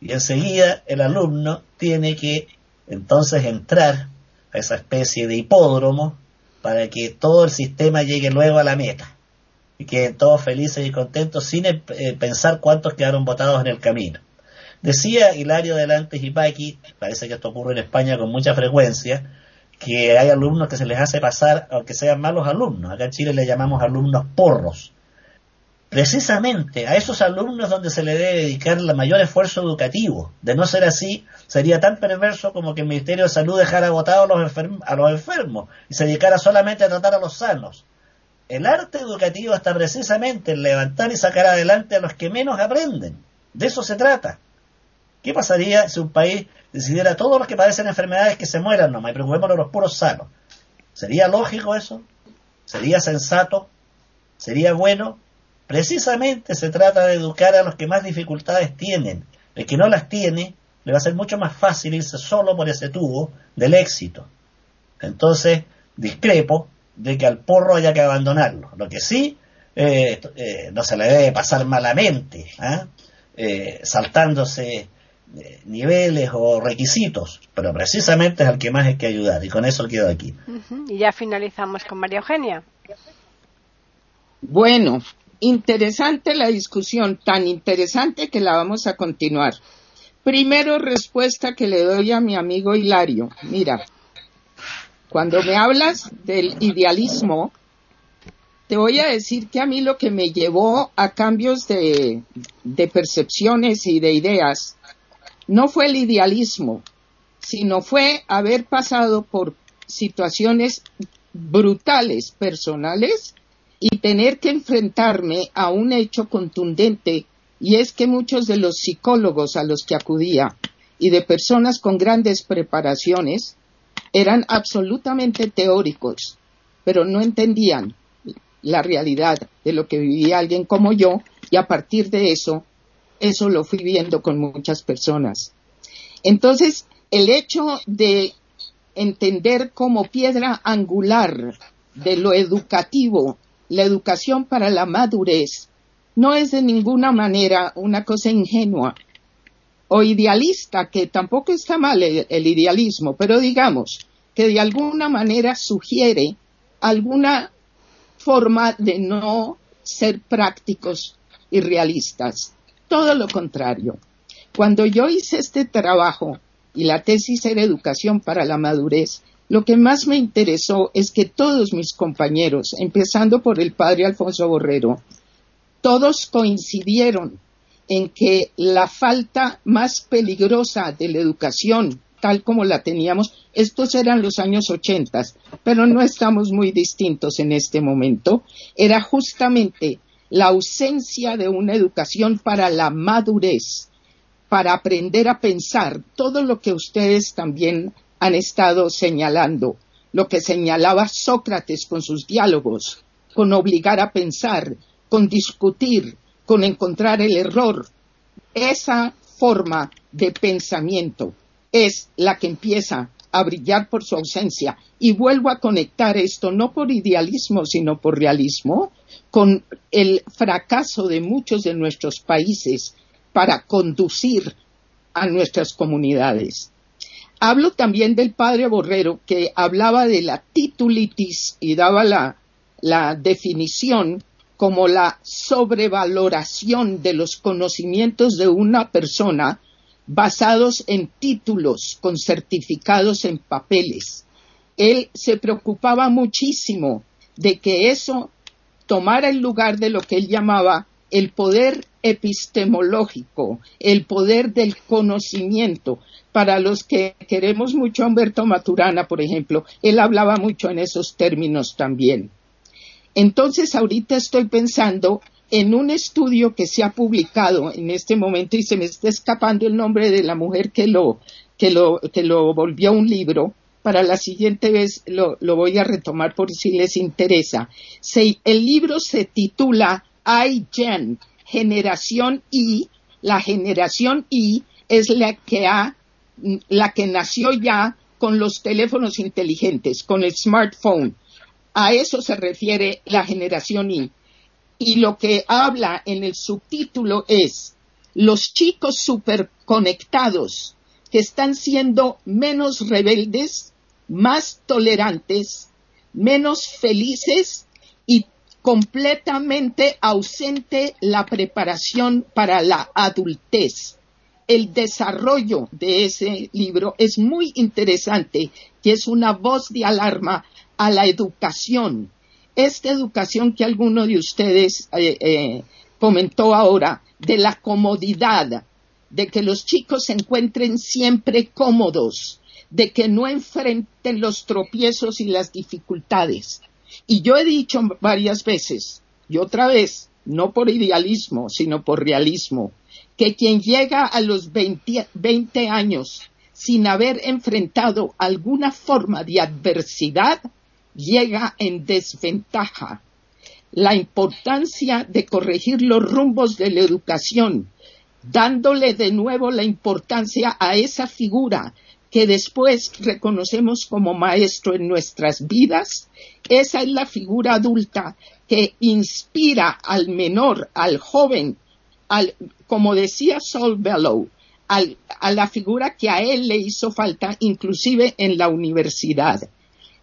Y enseguida el alumno tiene que entonces entrar a esa especie de hipódromo para que todo el sistema llegue luego a la meta y queden todos felices y contentos sin eh, pensar cuántos quedaron votados en el camino. Decía Hilario Delante Paqui, parece que esto ocurre en España con mucha frecuencia, que hay alumnos que se les hace pasar, aunque sean malos alumnos, acá en Chile le llamamos alumnos porros. Precisamente a esos alumnos donde se le debe dedicar el mayor esfuerzo educativo. De no ser así, sería tan perverso como que el Ministerio de Salud dejara votados a los enfermos y se dedicara solamente a tratar a los sanos el arte educativo está precisamente en levantar y sacar adelante a los que menos aprenden. De eso se trata. ¿Qué pasaría si un país decidiera a todos los que padecen enfermedades que se mueran nomás y preocupémonos de los puros sanos? ¿Sería lógico eso? ¿Sería sensato? ¿Sería bueno? Precisamente se trata de educar a los que más dificultades tienen. El que no las tiene le va a ser mucho más fácil irse solo por ese tubo del éxito. Entonces, discrepo de que al porro haya que abandonarlo. Lo que sí, eh, eh, no se le debe pasar malamente, ¿ah? eh, saltándose niveles o requisitos, pero precisamente es al que más hay que ayudar y con eso quedo aquí. Y ya finalizamos con María Eugenia. Bueno, interesante la discusión, tan interesante que la vamos a continuar. Primero, respuesta que le doy a mi amigo Hilario. Mira, cuando me hablas del idealismo, te voy a decir que a mí lo que me llevó a cambios de, percepciones y de ideas no fue el idealismo, sino fue haber pasado por situaciones brutales personales y tener que enfrentarme a un hecho contundente. Y es que muchos de los psicólogos a los que acudía y de personas con grandes preparaciones eran absolutamente teóricos, pero no entendían la realidad de lo que vivía alguien como yo y a partir de eso, eso lo fui viendo con muchas personas. Entonces, el hecho de entender como piedra angular de lo educativo, la educación para la madurez, no es de ninguna manera una cosa ingenua, o idealista, que tampoco está mal el, idealismo, pero digamos que de alguna manera sugiere alguna forma de no ser prácticos y realistas. Todo lo contrario. Cuando yo hice este trabajo y la tesis era educación para la madurez, lo que más me interesó es que todos mis compañeros, empezando por el padre Alfonso Borrero, todos coincidieron en que la falta más peligrosa de la educación, tal como la teníamos, estos eran los años 80, pero no estamos muy distintos en este momento, era justamente la ausencia de una educación para la madurez, para aprender a pensar todo lo que ustedes también han estado señalando, lo que señalaba Sócrates con sus diálogos, con obligar a pensar, con discutir, con encontrar el error. Esa forma de pensamiento es la que empieza a brillar por su ausencia. Y vuelvo a conectar esto no por idealismo, sino por realismo, con el fracaso de muchos de nuestros países para conducir a nuestras comunidades. Hablo también del padre Borrero, que hablaba de la titulitis y daba la, la definición como la sobrevaloración de los conocimientos de una persona basados en títulos con certificados en papeles. Él se preocupaba muchísimo de que eso tomara el lugar de lo que él llamaba el poder epistemológico, el poder del conocimiento. Para los que queremos mucho a Humberto Maturana, por ejemplo, él hablaba mucho en esos términos también. Entonces, ahorita estoy pensando en un estudio que se ha publicado en este momento y se me está escapando el nombre de la mujer que lo, que lo, que lo volvió un libro. Para la siguiente vez lo, voy a retomar por si les interesa. el libro se titula iGen, generación I, la generación I es la que ha, la que nació ya con los teléfonos inteligentes, con el smartphone. A eso se refiere la generación I. Y lo que habla en el subtítulo es los chicos superconectados que están siendo menos rebeldes, más tolerantes, menos felices y completamente ausente la preparación para la adultez. El desarrollo de ese libro es muy interesante, que es una voz de alarma a la educación. Esta educación que alguno de ustedes eh, eh, comentó ahora, de la comodidad, de que los chicos se encuentren siempre cómodos, de que no enfrenten los tropiezos y las dificultades. Y yo he dicho varias veces, y otra vez, no por idealismo, sino por realismo, que quien llega a los 20, 20 años sin haber enfrentado alguna forma de adversidad, llega en desventaja. La importancia de corregir los rumbos de la educación, dándole de nuevo la importancia a esa figura que después reconocemos como maestro en nuestras vidas, esa es la figura adulta que inspira al menor, al joven, al, como decía Saul Bellow, a la figura que a él le hizo falta, inclusive en la universidad.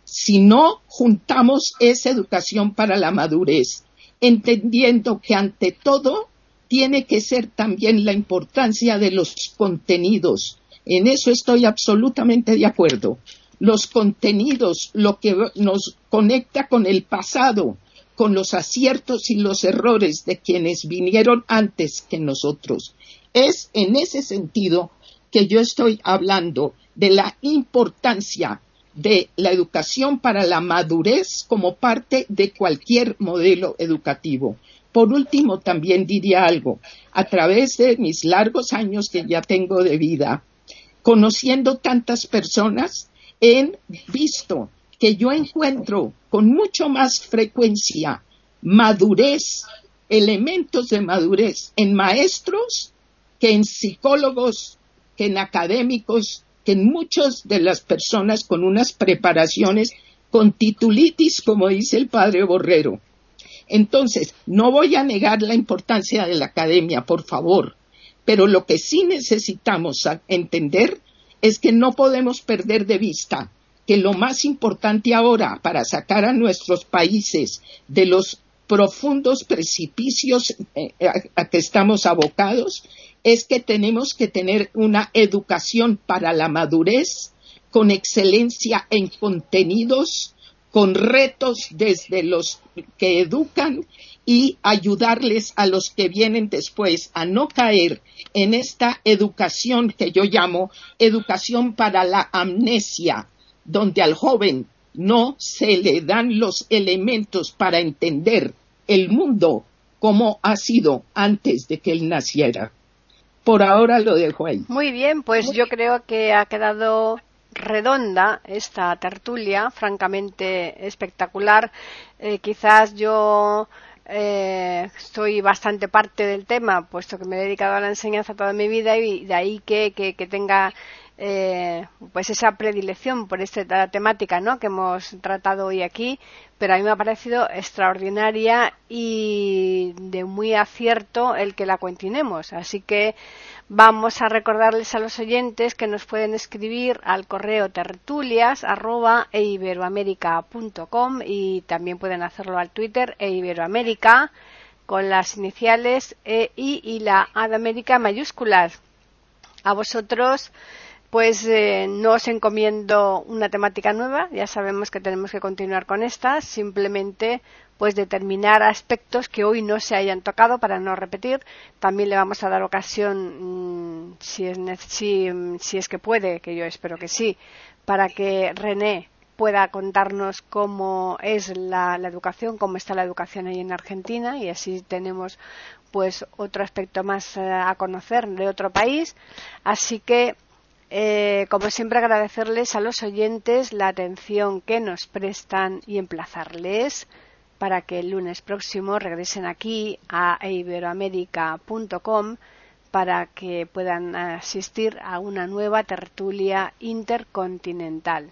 Si no juntamos esa educación para la madurez, entendiendo que ante todo tiene que ser también la importancia de los contenidos, en eso estoy absolutamente de acuerdo. Los contenidos, lo que nos conecta con el pasado, con los aciertos y los errores de quienes vinieron antes que nosotros. Es en ese sentido que yo estoy hablando de la importancia de la educación para la madurez como parte de cualquier modelo educativo. Por último, también diría algo. A través de mis largos años que ya tengo de vida, conociendo tantas personas, he visto que yo encuentro con mucho más frecuencia madurez, elementos de madurez en maestros que en psicólogos, que en académicos, que muchas de las personas con unas preparaciones con titulitis, como dice el padre Borrero. Entonces, no voy a negar la importancia de la academia, por favor, pero lo que sí necesitamos entender es que no podemos perder de vista que lo más importante ahora para sacar a nuestros países de los profundos precipicios eh, a, que estamos abocados es que tenemos que tener una educación para la madurez con excelencia en contenidos, con retos desde los que educan y ayudarles a los que vienen después a no caer en esta educación que yo llamo educación para la amnesia, donde al joven no se le dan los elementos para entender el mundo como ha sido antes de que él naciera. Por ahora lo dejo ahí. Muy bien, pues yo creo que ha quedado redonda esta tertulia, francamente espectacular. Eh, quizás yo eh, soy bastante parte del tema, puesto que me he dedicado a la enseñanza toda mi vida y de ahí que, tenga eh, pues esa predilección por esta temática ¿no? que hemos tratado hoy aquí, pero a mí me ha parecido extraordinaria y de muy acierto el que la continuemos. Así que Vamos a recordarles a los oyentes que nos pueden escribir al correo tertulias y también pueden hacerlo al Twitter e con las iniciales E, I y la A América mayúsculas. A vosotros pues eh, no os encomiendo una temática nueva, ya sabemos que tenemos que continuar con esta, simplemente pues determinar aspectos que hoy no se hayan tocado para no repetir. También le vamos a dar ocasión, mm, si, es, si, si es que puede, que yo espero que sí, para que René pueda contarnos cómo es la, la, educación, cómo está la educación ahí en Argentina y así tenemos pues otro aspecto más eh, a conocer de otro país. Así que eh, como siempre, agradecerles a los oyentes la atención que nos prestan y emplazarles para que el lunes próximo regresen aquí a iberoamérica.com para que puedan asistir a una nueva tertulia intercontinental.